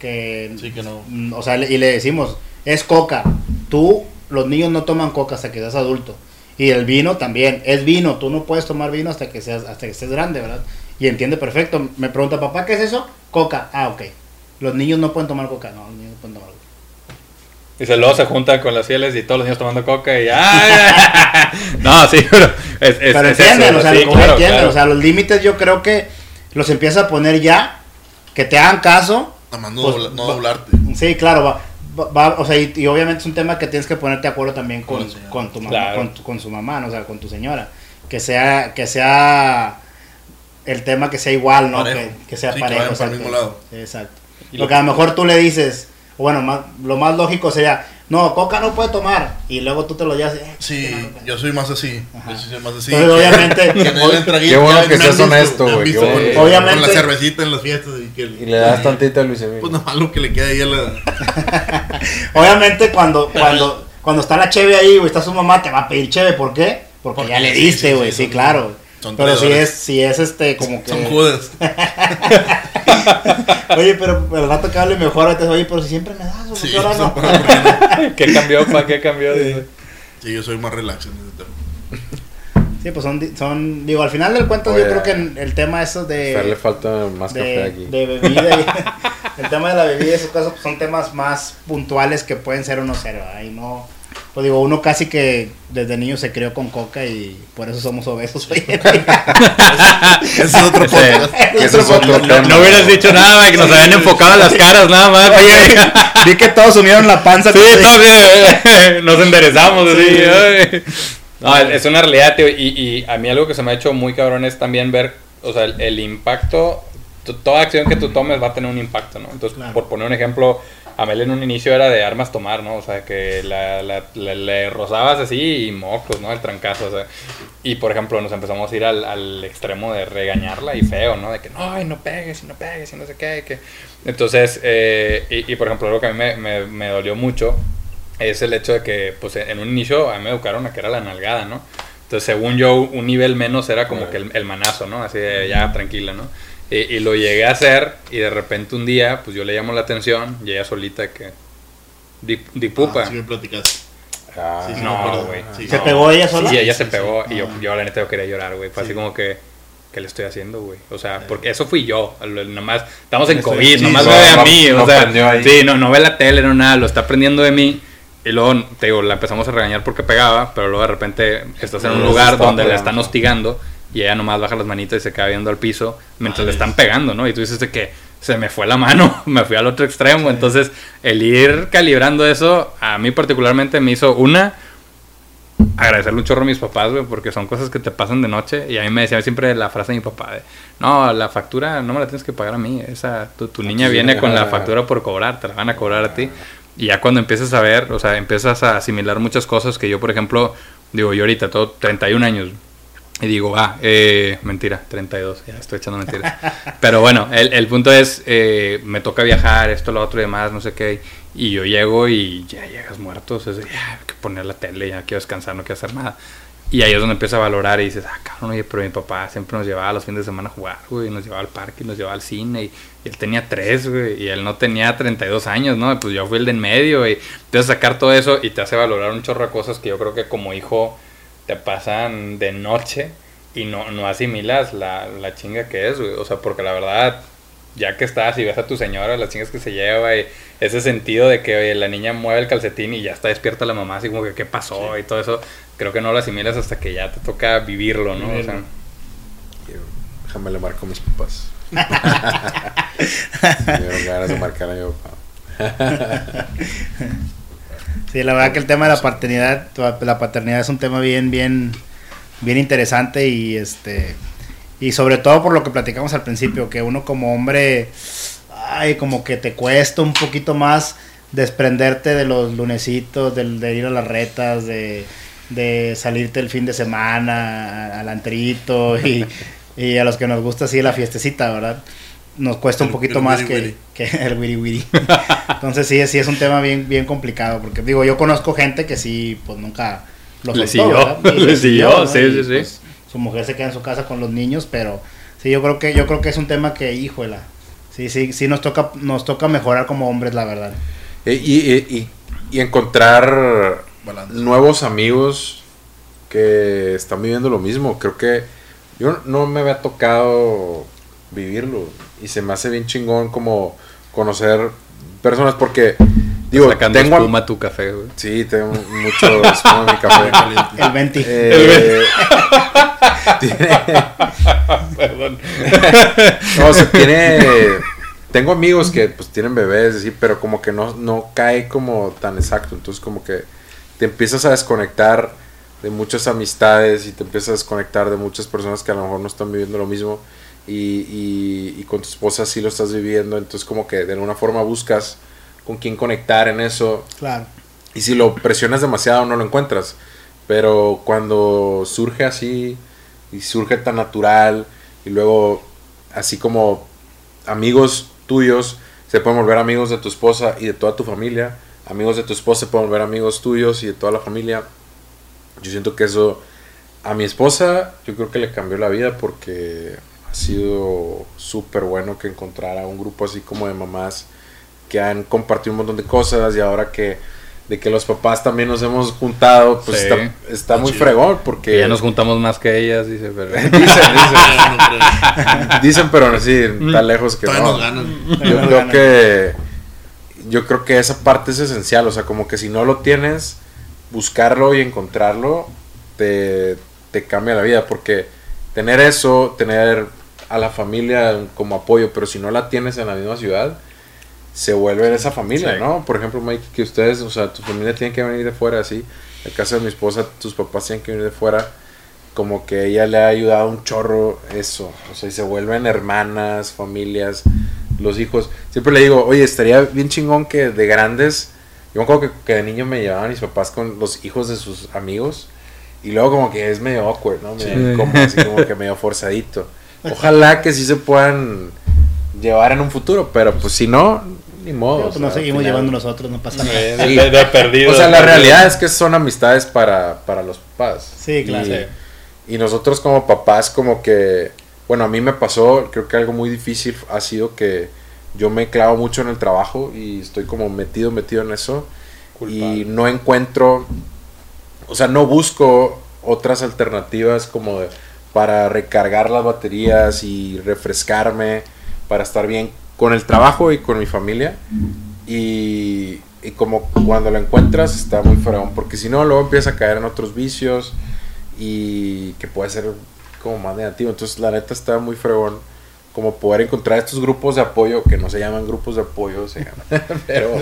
que, sí, que no. Mm, o sea, y le decimos, es coca. Tú, los niños no toman coca hasta que seas adulto. Y el vino también, es vino, tú no puedes tomar vino hasta que seas hasta que estés grande, ¿verdad? Y entiende perfecto. Me pregunta, papá, ¿qué es eso? Coca. Ah, ok. Los niños no pueden tomar coca. No, los niños no pueden tomar coca. Y se luego se junta con las fieles y todos los niños tomando coca y ¡ay! no, sí, pero es, pero entienden, o sea, entienden, o sea, los límites yo creo que los empieza a poner ya, que te hagan caso. Nada no, pues, no doblarte. Sí, claro, va, o sea, y, obviamente es un tema que tienes que ponerte de acuerdo también con, con tu mamá, con, su mamá, ¿no? o sea, con tu señora. Que sea, que sea el tema que sea igual, ¿no? Que, sea parejo. Que mismo lado. Exacto. Lo que a lo mejor tú le dices, o bueno, más, lo más lógico sería, no, coca no puede tomar. Y luego tú te lo llevas. Eh, sí, yo soy más así. Yo soy más así. obviamente. qué bueno que seas honesto, güey. Obviamente. Con la cervecita en las fiestas. Y, que, y le das tantita a Luis Emilio. Pues nada lo que le queda ahí a la. obviamente, cuando, cuando, cuando está la cheve ahí, güey, está su mamá, te va a pedir cheve. ¿Por qué? Porque, ya le diste, güey. Sí, claro. pero si es, si es este, como que. Son judas. Oye, pero el rato que hable mejor, oye, pero si siempre me das, sí, ahora no? ¿Qué cambió, pa? ¿Qué cambió? Sí. yo soy más relax en ese tema. Sí, pues son, son, digo, al final del cuento yo creo que el tema eso de... le falta más café aquí. De bebida y, el tema de la bebida y esos casos pues son temas más puntuales que pueden ser uno cero, ahí no pues digo, uno casi que desde niño se crió con coca y por eso somos obesos hoy Ese es otro podcast. es otro no, no, hubieras dicho nada, que nos habían enfocado las caras nada más. vi que todos unieron la panza. Sí, todos nos enderezamos. Así, no, es una realidad, tío, y, y, a mí algo que se me ha hecho muy cabrón es también ver, o sea, el, impacto, toda acción que tú tomes va a tener un impacto, ¿no? Entonces, por poner un ejemplo Amel en un inicio era de armas tomar, ¿no? O sea, que la, le rozabas así y mocos, ¿no? El trancazo, o sea. Y por ejemplo, nos empezamos a ir al, extremo de regañarla y feo, ¿no? De que no, no pegues, y no pegues, y no sé qué. Que... Entonces, eh, y, por ejemplo, algo que a mí me, me, dolió mucho es el hecho de que, pues en un inicio a mí me educaron a que era la nalgada, ¿no? Entonces, según yo, un nivel menos era como que el, el, manazo, ¿no? Así de ya tranquila, ¿no? Y, lo llegué a hacer y de repente un día, pues yo le llamo la atención y ella solita que... Di, pupa. Ah, sí me platicaste. Ah, no, güey. ¿Se pegó ella sola? Sí, ella se pegó y yo, ah. yo la neta yo quería llorar, güey. Fue así como que... ¿Qué le estoy haciendo, güey? O sea, porque eso fui yo. Nomás, estamos en COVID, nomás ve a mí. o sea, sí, no, no ve la tele, no nada, lo está aprendiendo de mí. Y luego, te digo, la empezamos a regañar porque pegaba, pero luego de repente estás en un lugar donde la están hostigando y ella nomás baja las manitas y se queda viendo al piso mientras le están pegando, ¿no? Y tú dices de que se me fue la mano, me fui al otro extremo. Entonces, el ir calibrando eso, a mí particularmente me hizo una, agradecerle un chorro a mis papás, güey, porque son cosas que te pasan de noche. Y a mí me decía siempre la frase de mi papá de, no, la factura no me la tienes que pagar a mí. Esa, tu, tu niña viene con la factura por cobrar, te la van a cobrar a ti. Y ya cuando empiezas a ver, o sea, empiezas a asimilar muchas cosas que yo, por ejemplo, digo, yo ahorita, todo 31 años, y digo, ah, eh, mentira, 32, ya estoy echando mentiras. Pero bueno, el, el punto es, eh, me toca viajar, esto, lo otro y demás, no sé qué. Y yo llego y ya llegas muerto, o sea, ya hay que poner la tele, ya quiero descansar, no quiero hacer nada. Y ahí es donde empieza a valorar y dices, ah, cabrón, oye, pero mi papá siempre nos llevaba los fines de semana a jugar, güey, nos llevaba al parque, nos llevaba al cine, y, él tenía tres, güey, y él no tenía 32 años, ¿no? Pues yo fui el de en medio, y empiezas a sacar todo eso y te hace valorar un chorro de cosas que yo creo que como hijo te pasan de noche y no, no asimilas la, la chinga que es, güey. O sea, porque la verdad, ya que estás y ves a tu señora, las chingas que se lleva y ese sentido de que oye, la niña mueve el calcetín y ya está despierta la mamá, así como que qué pasó y todo eso, creo que no lo asimilas hasta que ya te toca vivirlo, ¿no? O sea, Déjame le marco a mis papás. Me dieron ganas de marcar a mi papá. sí, la verdad que el tema de la paternidad, la paternidad es un tema bien, bien, bien interesante y este y sobre todo por lo que platicamos al principio, que uno como hombre, ay, como que te cuesta un poquito más desprenderte de los lunesitos, de, ir a las retas, de, salirte el fin de semana al antrito y, a los que nos gusta así la fiestecita, ¿verdad? Nos cuesta un poquito más que, el wiri wiri. Entonces sí, sí es un tema bien, bien complicado, porque digo, yo conozco gente que sí, pues nunca lo Le siguió, le siguió, sí, sí, sí. Pues, su mujer se queda en su casa con los niños, pero sí, yo creo que, yo creo que es un tema que, híjole, sí, sí, sí nos toca, nos toca mejorar como hombres, la verdad. Y, y, y, encontrar nuevos amigos que están viviendo lo mismo. Creo que yo no me había tocado vivirlo y se me hace bien chingón como conocer personas porque Digo, Sacando tengo espuma tu café, güey. Sí, tengo mucho espuma en mi café. El 20. Eh, tiene... Perdón. no, o sea, tiene... Tengo amigos que pues tienen bebés, sí, pero como que no, no cae como tan exacto. Entonces como que te empiezas a desconectar de muchas amistades y te empiezas a desconectar de muchas personas que a lo mejor no están viviendo lo mismo y, y, y con tu esposa sí lo estás viviendo. Entonces como que de alguna forma buscas con quién conectar en eso. Claro. Y si lo presionas demasiado no lo encuentras. Pero cuando surge así y surge tan natural y luego así como amigos tuyos se pueden volver amigos de tu esposa y de toda tu familia, amigos de tu esposa se pueden volver amigos tuyos y de toda la familia. Yo siento que eso a mi esposa yo creo que le cambió la vida porque ha sido súper bueno que encontrara un grupo así como de mamás que han compartido un montón de cosas y ahora que de que los papás también nos hemos juntado, pues está, muy fregón porque... ya nos juntamos más que ellas, dice, pero... dicen, dicen, dicen, pero sí, tan lejos que no. Yo creo que... Yo creo que esa parte es esencial, o sea, como que si no lo tienes, buscarlo y encontrarlo te, te cambia la vida, porque tener eso, tener a la familia como apoyo, pero si no la tienes en la misma ciudad, se vuelve esa familia, ¿no? Por ejemplo, Mike, que ustedes, o sea, tu familia tiene que venir de fuera, así. En el caso de mi esposa, tus papás tienen que venir de fuera. Como que ella le ha ayudado un chorro eso. O sea, y se vuelven hermanas, familias, los hijos. Siempre le digo, oye, estaría bien chingón que de grandes. Yo me acuerdo que, de niño me llevaban mis papás con los hijos de sus amigos. Y luego como que es medio awkward, ¿no? como, así como que medio forzadito. Ojalá que sí se puedan llevar en un futuro, pero pues si no, ni modo. Pues nos seguimos llevando nosotros, no pasa nada. De, perdido. O sea, la realidad es que son amistades para, para los papás. Sí, claro. Y, nosotros como papás, como que, bueno, a mí me pasó, creo que algo muy difícil ha sido que yo me clavo mucho en el trabajo y estoy como metido, metido en eso. Y no encuentro, o sea, no busco otras alternativas como para recargar las baterías y refrescarme para estar bien con el trabajo y con mi familia. Y, y como cuando lo encuentras está muy fregón, porque si no, luego empieza a caer en otros vicios y que puede ser como más negativo. Entonces, la neta está muy fregón como poder encontrar estos grupos de apoyo que no se llaman grupos de apoyo, se llaman, pero,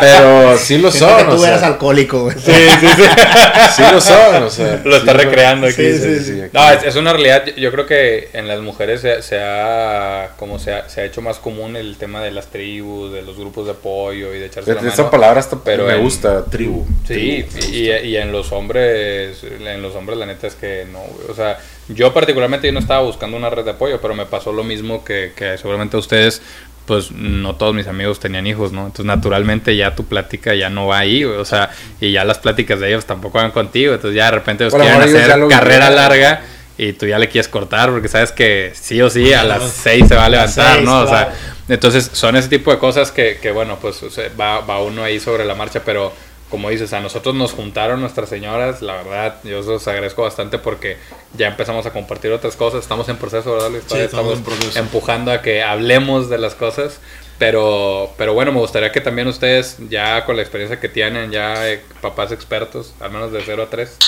pero sí lo son. Que tú eras alcohólico, güey. Sí, sí, sí. sí lo son, o sea. Lo está recreando aquí. Sí, sí, sí. No, es, una realidad. Yo creo que en las mujeres se, ha, como se ha, se ha, hecho más común el tema de las tribus, de los grupos de apoyo y de echarse la mano. Esa palabra hasta pero me gusta, tribu. Sí, y, y, en los hombres, en los hombres la neta es que no, o sea, yo particularmente yo no estaba buscando una red de apoyo, pero me pasó lo mismo que, que seguramente ustedes, pues no todos mis amigos tenían hijos, ¿no? Entonces naturalmente ya tu plática ya no va ahí, o sea, y ya las pláticas de ellos tampoco van contigo, entonces ya de repente ellos quieren hacer carrera larga y tú ya le quieres cortar porque sabes que sí o sí a las seis se va a levantar, ¿no? O sea, entonces son ese tipo de cosas que, que bueno, pues va, va uno ahí sobre la marcha, pero como dices, a nosotros nos juntaron nuestras señoras, la verdad, yo os agradezco bastante porque ya empezamos a compartir otras cosas, estamos en proceso, ¿verdad? Sí, estamos, empujando a que hablemos de las cosas, pero, pero bueno, me gustaría que también ustedes, ya con la experiencia que tienen, ya eh, papás expertos, al menos de 0 a 3,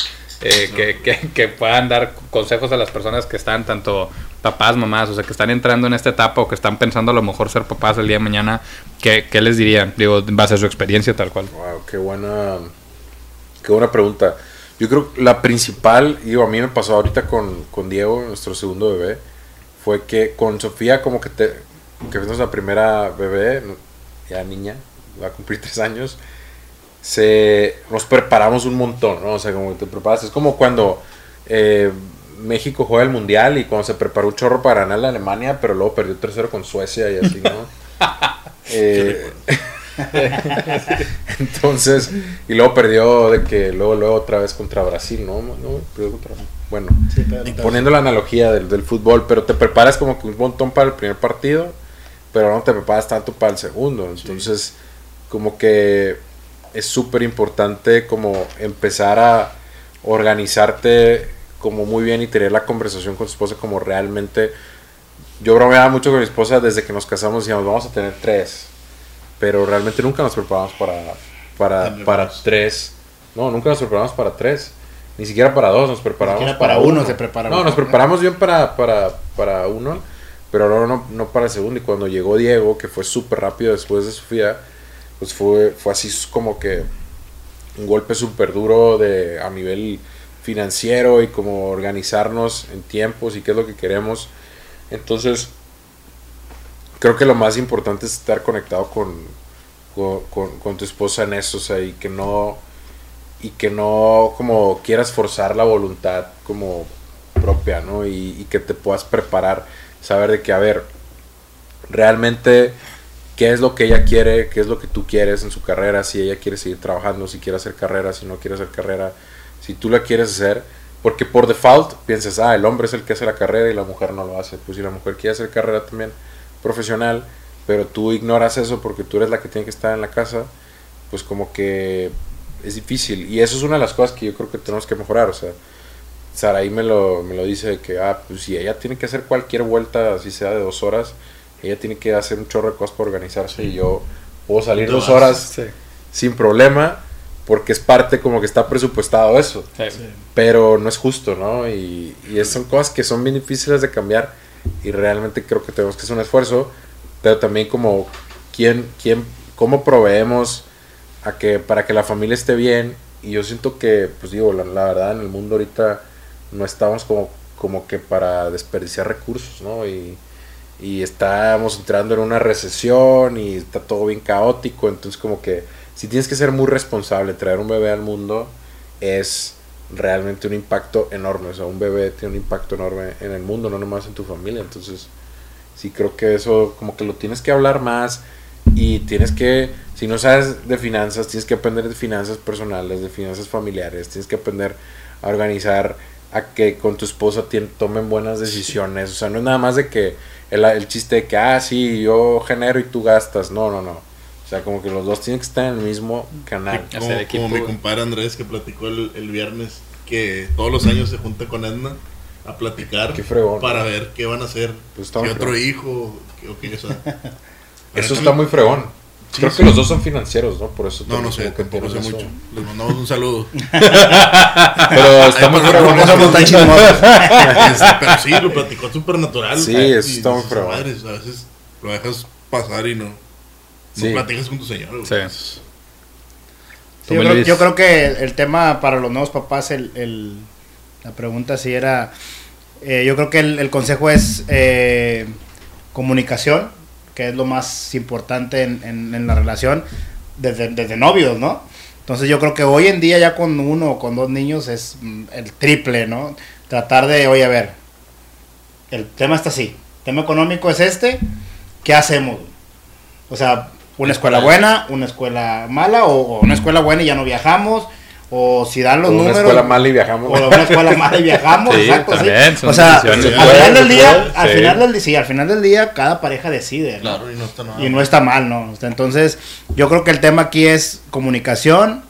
eh, que, que, que, puedan dar consejos a las personas que están tanto papás, mamás, o sea, que están entrando en esta etapa o que están pensando a lo mejor ser papás el día de mañana, ¿qué, qué les dirían? Digo, base a su experiencia tal cual. Wow, qué buena, qué buena pregunta. Yo creo que la principal, digo, a mí me pasó ahorita con, con Diego, nuestro segundo bebé, fue que con Sofía como que te, que fuimos la primera bebé, ya niña, va a cumplir tres años, se, nos preparamos un montón, ¿no? O sea, como te preparas, es como cuando... Eh, México juega el mundial y cuando se preparó un chorro para ganar la Alemania, pero luego perdió tercero con Suecia y así, ¿no? Eh, entonces, y luego perdió de que luego, luego otra vez contra Brasil, ¿no? bueno, poniendo la analogía del, del, fútbol, pero te preparas como que un montón para el primer partido, pero no te preparas tanto para el segundo. Entonces, como que es súper importante como empezar a organizarte como muy bien y tener la conversación con su esposa como realmente... Yo bromeaba mucho con mi esposa desde que nos casamos, decíamos, vamos a tener tres, pero realmente nunca nos preparamos para, para, para tres. No, nunca nos preparamos para tres. Ni siquiera para dos, nos preparamos para, para, uno. se preparamos. No, nos preparamos bien para, para, para uno, pero no, no, no para el segundo. Y cuando llegó Diego, que fue súper rápido después de Sofía, pues fue, fue así como que un golpe súper duro de, a nivel financiero y cómo organizarnos en tiempos y qué es lo que queremos. Entonces, creo que lo más importante es estar conectado con, con, tu esposa en eso, o sea, y que no y que no como quieras forzar la voluntad como propia, ¿no? Y, y, que te puedas preparar, saber de que, a ver, realmente qué es lo que ella quiere, qué es lo que tú quieres en su carrera, si ella quiere seguir trabajando, si quiere hacer carrera, si no quiere hacer carrera, si tú la quieres hacer, porque por default piensas, ah, el hombre es el que hace la carrera y la mujer no lo hace. Pues si la mujer quiere hacer carrera también profesional, pero tú ignoras eso porque tú eres la que tiene que estar en la casa, pues como que es difícil. Y eso es una de las cosas que yo creo que tenemos que mejorar. O sea, Saraí me lo, me lo dice que, ah, pues si ella tiene que hacer cualquier vuelta, así sea de dos horas, ella tiene que hacer un chorro de cosas para organizarse y yo puedo salir dos horas sin problema porque es parte como que está presupuestado eso. Pero no es justo, ¿no? Y, y son cosas que son bien difíciles de cambiar y realmente creo que tenemos que hacer un esfuerzo, pero también como quién, quién, cómo proveemos a que para que la familia esté bien y yo siento que, pues digo, la, verdad en el mundo ahorita no estamos como, como que para desperdiciar recursos, ¿no? Y, y estamos entrando en una recesión y está todo bien caótico, entonces como que si tienes que ser muy responsable, traer un bebé al mundo es realmente un impacto enorme. O sea, un bebé tiene un impacto enorme en el mundo, no nomás en tu familia. Entonces, sí creo que eso como que lo tienes que hablar más y tienes que, si no sabes de finanzas, tienes que aprender de finanzas personales, de finanzas familiares, tienes que aprender a organizar, a que con tu esposa tomen buenas decisiones. O sea, no es nada más de que el, el chiste de que, ah, sí, yo genero y tú gastas. No, no, no sea, como que los dos tienen que estar en el mismo canal. Como, mi compadre Andrés que platicó el, el, viernes que todos los años se junta con Edna a platicar para ver qué van a hacer. Pues otro hijo o qué, Eso está muy fregón. Creo que los dos son financieros, ¿no? Por eso. No, no sé, tampoco sé mucho. Les mandamos un saludo. pero estamos no tan chismosos. pero sí, lo platicó súper natural. Sí, eso está muy A veces lo dejas pasar y no, no platicas con tu señor. Sí. yo, creo, que el tema para los nuevos papás, el, el la pregunta si era, eh, yo creo que el, consejo es eh, comunicación, que es lo más importante en, en, la relación desde, desde, novios, ¿no? Entonces yo creo que hoy en día ya con uno o con dos niños es mm, el triple, ¿no? Tratar de, oye, a ver, el tema está así, el tema económico es este, ¿qué hacemos? O sea, una escuela buena, una escuela mala, o, una escuela buena y ya no viajamos, o si dan los números. Una escuela mala y viajamos. O una escuela mala y viajamos, exacto. sí. O sea, al final del día, al final del sí, al final del día, cada pareja decide. Claro, y no está Y no está mal, ¿no? Entonces, yo creo que el tema aquí es comunicación,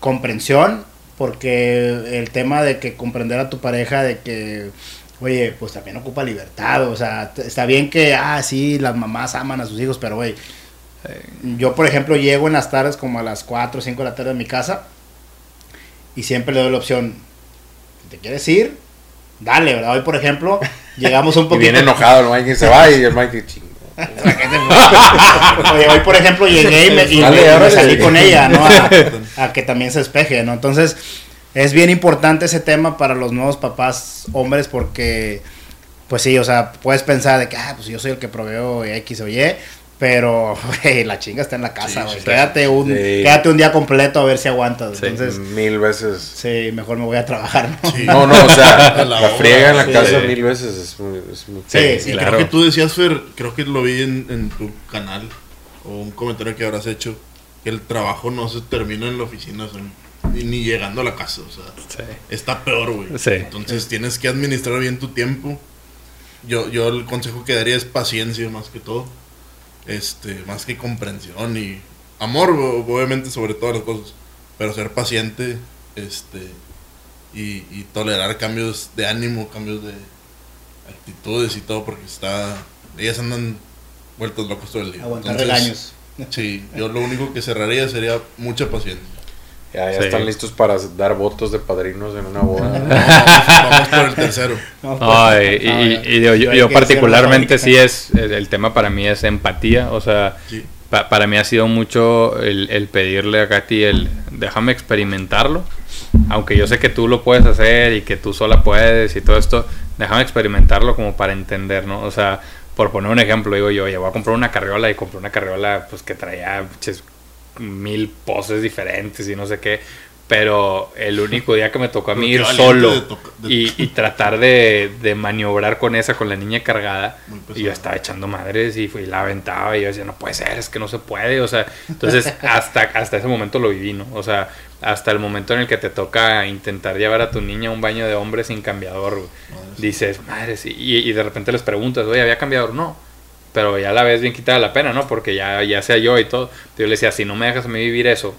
comprensión, porque el tema de que comprender a tu pareja, de que oye, pues también ocupa libertad, o sea, está bien que, ah, sí, las mamás aman a sus hijos, pero, güey, yo, por ejemplo, llego en las tardes como a las 4 o 5 de la tarde a mi casa y siempre le doy la opción, ¿te quieres ir? Dale, ¿verdad? Hoy, por ejemplo, llegamos un poquito... y viene enojado el Mike se va y el Mike chingo. Oye, hoy, por ejemplo, llegué y me, salí con ella, ¿no? A, a, que también se despeje, ¿no? Entonces, es bien importante ese tema para los nuevos papás hombres porque, pues sí, o sea, puedes pensar de que, ah, pues yo soy el que proveo X o Y, pero, güey, la chinga está en la casa, güey. quédate, un, quédate un día completo a ver si aguantas. Entonces, mil veces. Sí, mejor me voy a trabajar, ¿no? No, no, o sea, la, friega en la casa mil veces es muy... Es muy sí, sí, claro. Creo que tú decías, Fer, creo que lo vi en, en tu canal, o un comentario que habrás hecho, que el trabajo no se termina en la oficina, o sea, ni llegando a la casa, o sea, está peor, güey. Entonces tienes que administrar bien tu tiempo. Yo, yo el consejo que daría es paciencia más que todo. Este, más que comprensión y amor, obviamente, sobre todas las cosas. Pero ser paciente, este, y, y tolerar cambios de ánimo, cambios de actitudes y todo, porque está. Ellas andan vueltos locos todo el día. Aguantar Entonces, Sí, yo lo único que cerraría sería mucha paciencia. Ya, ya están listos para dar votos de padrinos en una boda. vamos, por el tercero. y, yo, particularmente sí es, el, tema para mí es empatía, o sea, para mí ha sido mucho el, pedirle a Katy el déjame experimentarlo, aunque yo sé que tú lo puedes hacer y que tú sola puedes y todo esto, déjame experimentarlo como para entender, ¿no? O sea, por poner un ejemplo, digo yo, oye, voy a comprar una carriola y compré una carriola pues que traía mil poses diferentes y no sé qué. Pero el único día que me tocó a mí ir solo y, tratar de, de, maniobrar con esa, con la niña cargada, y yo estaba echando madres y, y, la aventaba y yo decía, no puede ser, es que no se puede. O sea, entonces hasta, hasta ese momento lo viví, ¿no? O sea, hasta el momento en el que te toca intentar llevar a tu niña a un baño de hombre sin cambiador, dices, madre, y, y de repente les preguntas, oye, ¿había cambiador? No pero ya la vez bien quitada la pena, ¿no? Porque ya, ya sea yo y todo. Yo le decía, si no me dejas a mí vivir eso,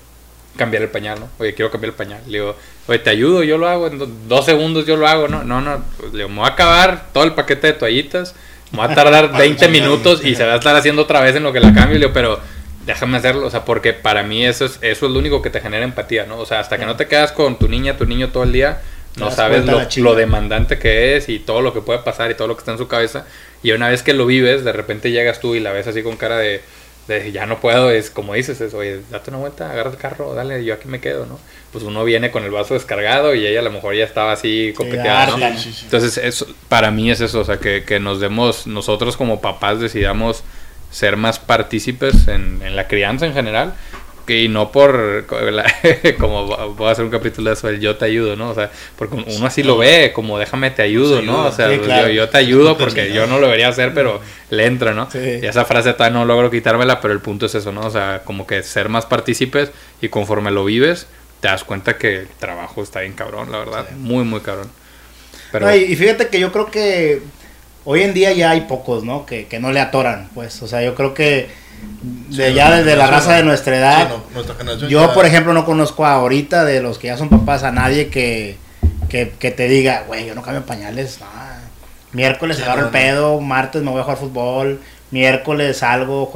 cambiar el pañal, ¿no? Oye, quiero cambiar el pañal. Le digo, oye, te ayudo, yo lo hago, en dos segundos yo lo hago, ¿no? No, no, pues, le digo, me voy a acabar todo el paquete de toallitas, me voy a tardar 20 minutos y se va a estar haciendo otra vez en lo que la cambio. Le digo, pero déjame hacerlo, o sea, porque para mí eso es, eso es lo único que te genera empatía, ¿no? O sea, hasta que no te quedas con tu niña, tu niño todo el día, no sabes lo, lo, demandante que es y todo lo que puede pasar y todo lo que está en su cabeza. Y una vez que lo vives, de repente llegas tú y la ves así con cara de, de ya no puedo, es como dices, es, oye, date una vuelta, agarra el carro, dale, yo aquí me quedo, ¿no? Pues uno viene con el vaso descargado y ella a lo mejor ya estaba así copeteada, ¿no? Entonces, eso, para mí es eso, o sea, que, que nos demos, nosotros como papás decidamos ser más partícipes en, en la crianza en general y no por como voy a hacer un capítulo de eso el yo te ayudo no o sea porque uno así lo ve como déjame te ayudo no o sea yo, te ayudo porque yo no lo debería hacer pero le entra no y esa frase todavía no logro quitármela pero el punto es eso no o sea como que ser más partícipes y conforme lo vives te das cuenta que el trabajo está bien cabrón la verdad. Muy muy cabrón. Pero y fíjate que yo creo que hoy en día ya hay pocos no que, que no le atoran pues. O sea yo creo que de ya desde la raza de nuestra edad. yo, por ejemplo, no conozco ahorita de los que ya son papás a nadie que, que, te diga, güey, yo no cambio pañales. Miércoles agarro el pedo, martes me voy a jugar fútbol, miércoles algo.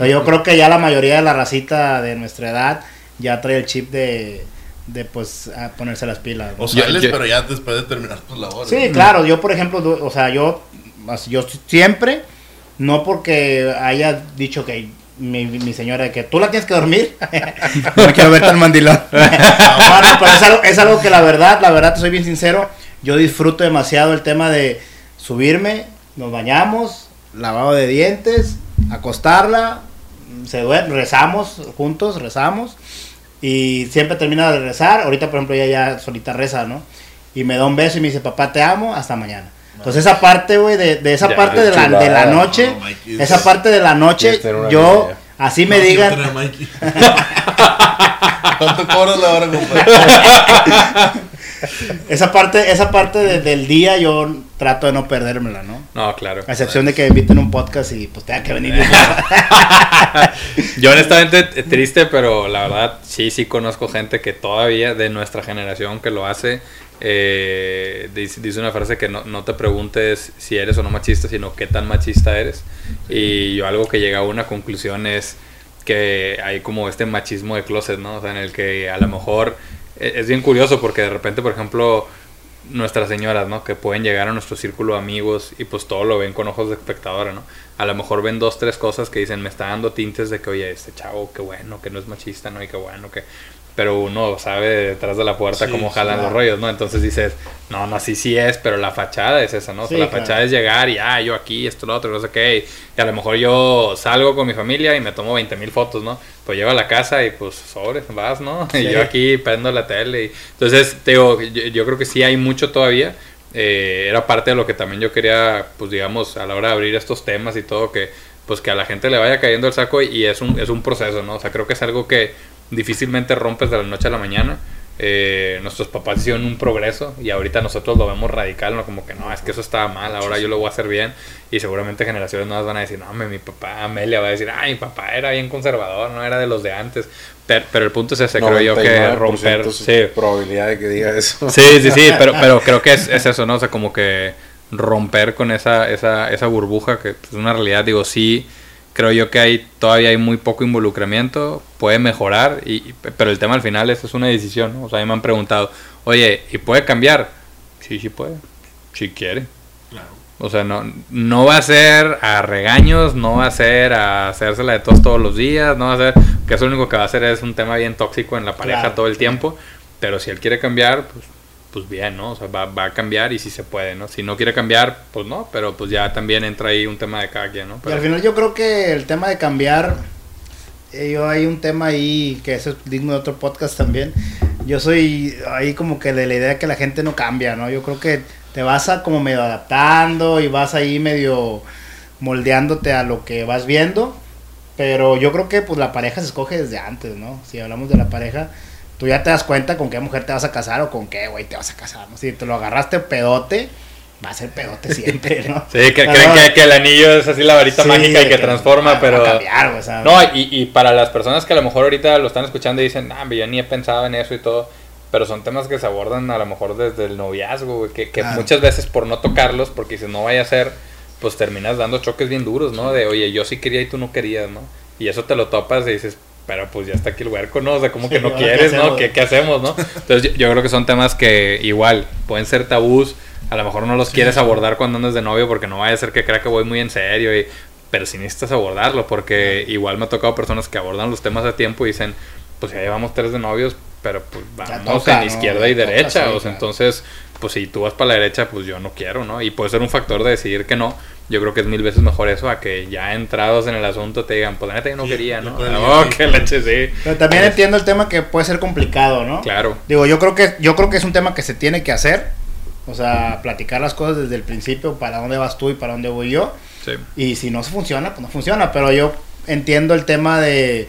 yo creo que ya la mayoría de la racita de nuestra edad ya trae el chip de, de pues ponerse las pilas. O sales, pero ya después de terminar tus labores. Sí, claro, yo por ejemplo, o sea, yo, yo siempre, no porque haya dicho que mi, mi señora que tú la tienes que dormir, no quiero ver tan mandilón. pero es algo, es algo que la verdad, la verdad, te soy bien sincero, yo disfruto demasiado el tema de subirme, nos bañamos, lavado de dientes, acostarla, se duerme, rezamos juntos, rezamos y siempre termina de rezar. Ahorita, por ejemplo, ella ya solita reza, ¿no? Y me da un beso y me dice, papá, te amo, hasta mañana. Entonces esa parte, güey, de, de, esa parte de la, de la noche, esa parte de la noche, yo, así me digan... ¿Cuánto cobras la hora, compadre? esa parte, esa parte del día yo trato de no perdérmela, ¿no? No, claro. A excepción de que me inviten un podcast y pues tenga que venir. yo honestamente triste, pero la verdad sí, sí conozco gente que todavía de nuestra generación que lo hace. Eh, dice, una frase que no, no, te preguntes si eres o no machista, sino qué tan machista eres. Y yo algo que llega a una conclusión es que hay como este machismo de closet, ¿no? O sea, en el que a lo mejor e, es bien curioso porque de repente, por ejemplo, nuestras señoras, ¿no? Que pueden llegar a nuestro círculo de amigos y pues todo lo ven con ojos de espectadora, ¿no? A lo mejor ven dos, tres cosas que dicen, me está dando tintes de que, oye, este chavo, qué bueno, que no es machista, ¿no? Y qué bueno, que pero uno sabe detrás de la puerta cómo jalan los rollos, ¿no? Entonces dices, no, no, sí, sí es, pero la fachada es esa, ¿no? la fachada es llegar y, ah, yo aquí, esto, lo otro, no sé qué, y a lo mejor yo salgo con mi familia y me tomo 20 mil fotos, ¿no? Pues llego a la casa y pues sobre, vas, ¿no? Y yo aquí prendo la tele. Y... Entonces, te digo, yo, creo que sí hay mucho todavía. Eh, era parte de lo que también yo quería, pues digamos, a la hora de abrir estos temas y todo, que pues que a la gente le vaya cayendo el saco y es un, es un proceso, ¿no? O sea, creo que es algo que difícilmente rompes de la noche a la mañana. Eh, nuestros papás hicieron un progreso y ahorita nosotros lo vemos radical, ¿no? Como que no, es que eso estaba mal, ahora yo lo voy a hacer bien. Y seguramente generaciones nuevas van a decir, no, mi papá, Amelia va a decir, ay, mi papá era bien conservador, no era de los de antes. Pero, el punto es ese, creo yo, que romper. Sí. probabilidad de que diga eso. Sí, sí, sí, pero, pero creo que es, es eso, ¿no? O sea, como que romper con esa, esa, esa burbuja que es una realidad, digo, sí creo yo que hay todavía hay muy poco involucramiento, puede mejorar, y, pero el tema al final es, es una decisión, ¿no? O sea, a mí me han preguntado, oye, ¿y puede cambiar? Sí, sí puede, si quiere. Claro. O sea, no, no va a ser a regaños, no va a ser a hacérsela de todos todos los días, no va a ser, que eso lo único que va a hacer es un tema bien tóxico en la pareja todo el tiempo, pero si él quiere cambiar, pues pues bien, ¿no? O sea, va, va, a cambiar y si se puede, ¿no? Si no quiere cambiar, pues no, pero pues ya también entra ahí un tema de cada quien, ¿no? Y al final yo creo que el tema de cambiar, eh, yo hay un tema ahí que eso es digno de otro podcast también. Yo soy ahí como que de la idea que la gente no cambia, ¿no? Yo creo que te vas a como medio adaptando y vas ahí medio moldeándote a lo que vas viendo, pero yo creo que pues la pareja se escoge desde antes, ¿no? Si hablamos de la pareja, tú ya te das cuenta con qué mujer te vas a casar o con qué güey te vas a casar, ¿no? Si te lo agarraste pedote, va a ser pedote siempre, ¿no? Sí, que creen que, el anillo es así la varita mágica y que, transforma, pero... cambiar, No, y, y, para las personas que a lo mejor ahorita lo están escuchando y dicen, ah, yo ni he pensado en eso y todo, pero son temas que se abordan a lo mejor desde el noviazgo, güey, que, que muchas veces por no tocarlos, porque si no vaya a ser, pues terminas dando choques bien duros, ¿no? De, oye, yo sí quería y tú no querías, ¿no? Y eso te lo topas y dices, pero pues ya está aquí el huerco, ¿no? O sea, como que no quieres, ¿no? ¿Qué, hacemos, no? Entonces yo, creo que son temas que igual pueden ser tabús, a lo mejor no los quieres abordar cuando andas de novio porque no vaya a ser que crea que voy muy en serio, y, pero si necesitas abordarlo porque igual me ha tocado personas que abordan los temas a tiempo y dicen, pues ya llevamos tres de novios, pero pues vamos en izquierda y derecha, o sea, entonces, pues si tú vas para la derecha, pues yo no quiero, ¿no? Y puede ser un factor de decidir que no, yo creo que es mil veces mejor eso a que ya entrados en el asunto te digan, pues la neta yo no quería, ¿no? Oh, qué leche, sí. Pero también entiendo el tema que puede ser complicado, ¿no? Claro. Digo, yo creo que yo creo que es un tema que se tiene que hacer. O sea, platicar las cosas desde el principio, para dónde vas tú y para dónde voy yo. Sí. Y si no se funciona, pues no funciona. Pero yo entiendo el tema de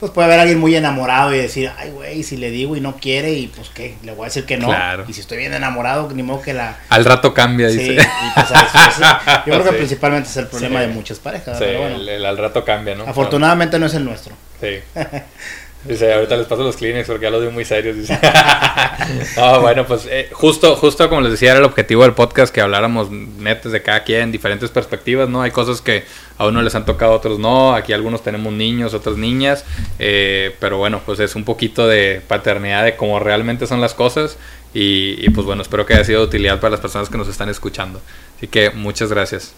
pues puede haber alguien muy enamorado y decir, ay, güey, si le digo y no quiere, y pues qué, le voy a decir que no. Y si estoy bien enamorado, ni modo que la. Al rato cambia, dice. Pues, yo creo que principalmente es el problema de muchas parejas. pero bueno, el, al rato cambia, ¿no? Afortunadamente no es el nuestro. Sí. Dice, ahorita les paso los Kleenex porque ya los veo muy serios. Dice. bueno, pues eh, justo, justo como les decía, era el objetivo del podcast que habláramos netos de cada quien, diferentes perspectivas, ¿no? Hay cosas que a uno les han tocado, a otros no. Aquí algunos tenemos niños, otras niñas. Eh, pero bueno, pues es un poquito de paternidad de cómo realmente son las cosas. Y, y pues bueno, espero que haya sido de utilidad para las personas que nos están escuchando. Así que muchas gracias.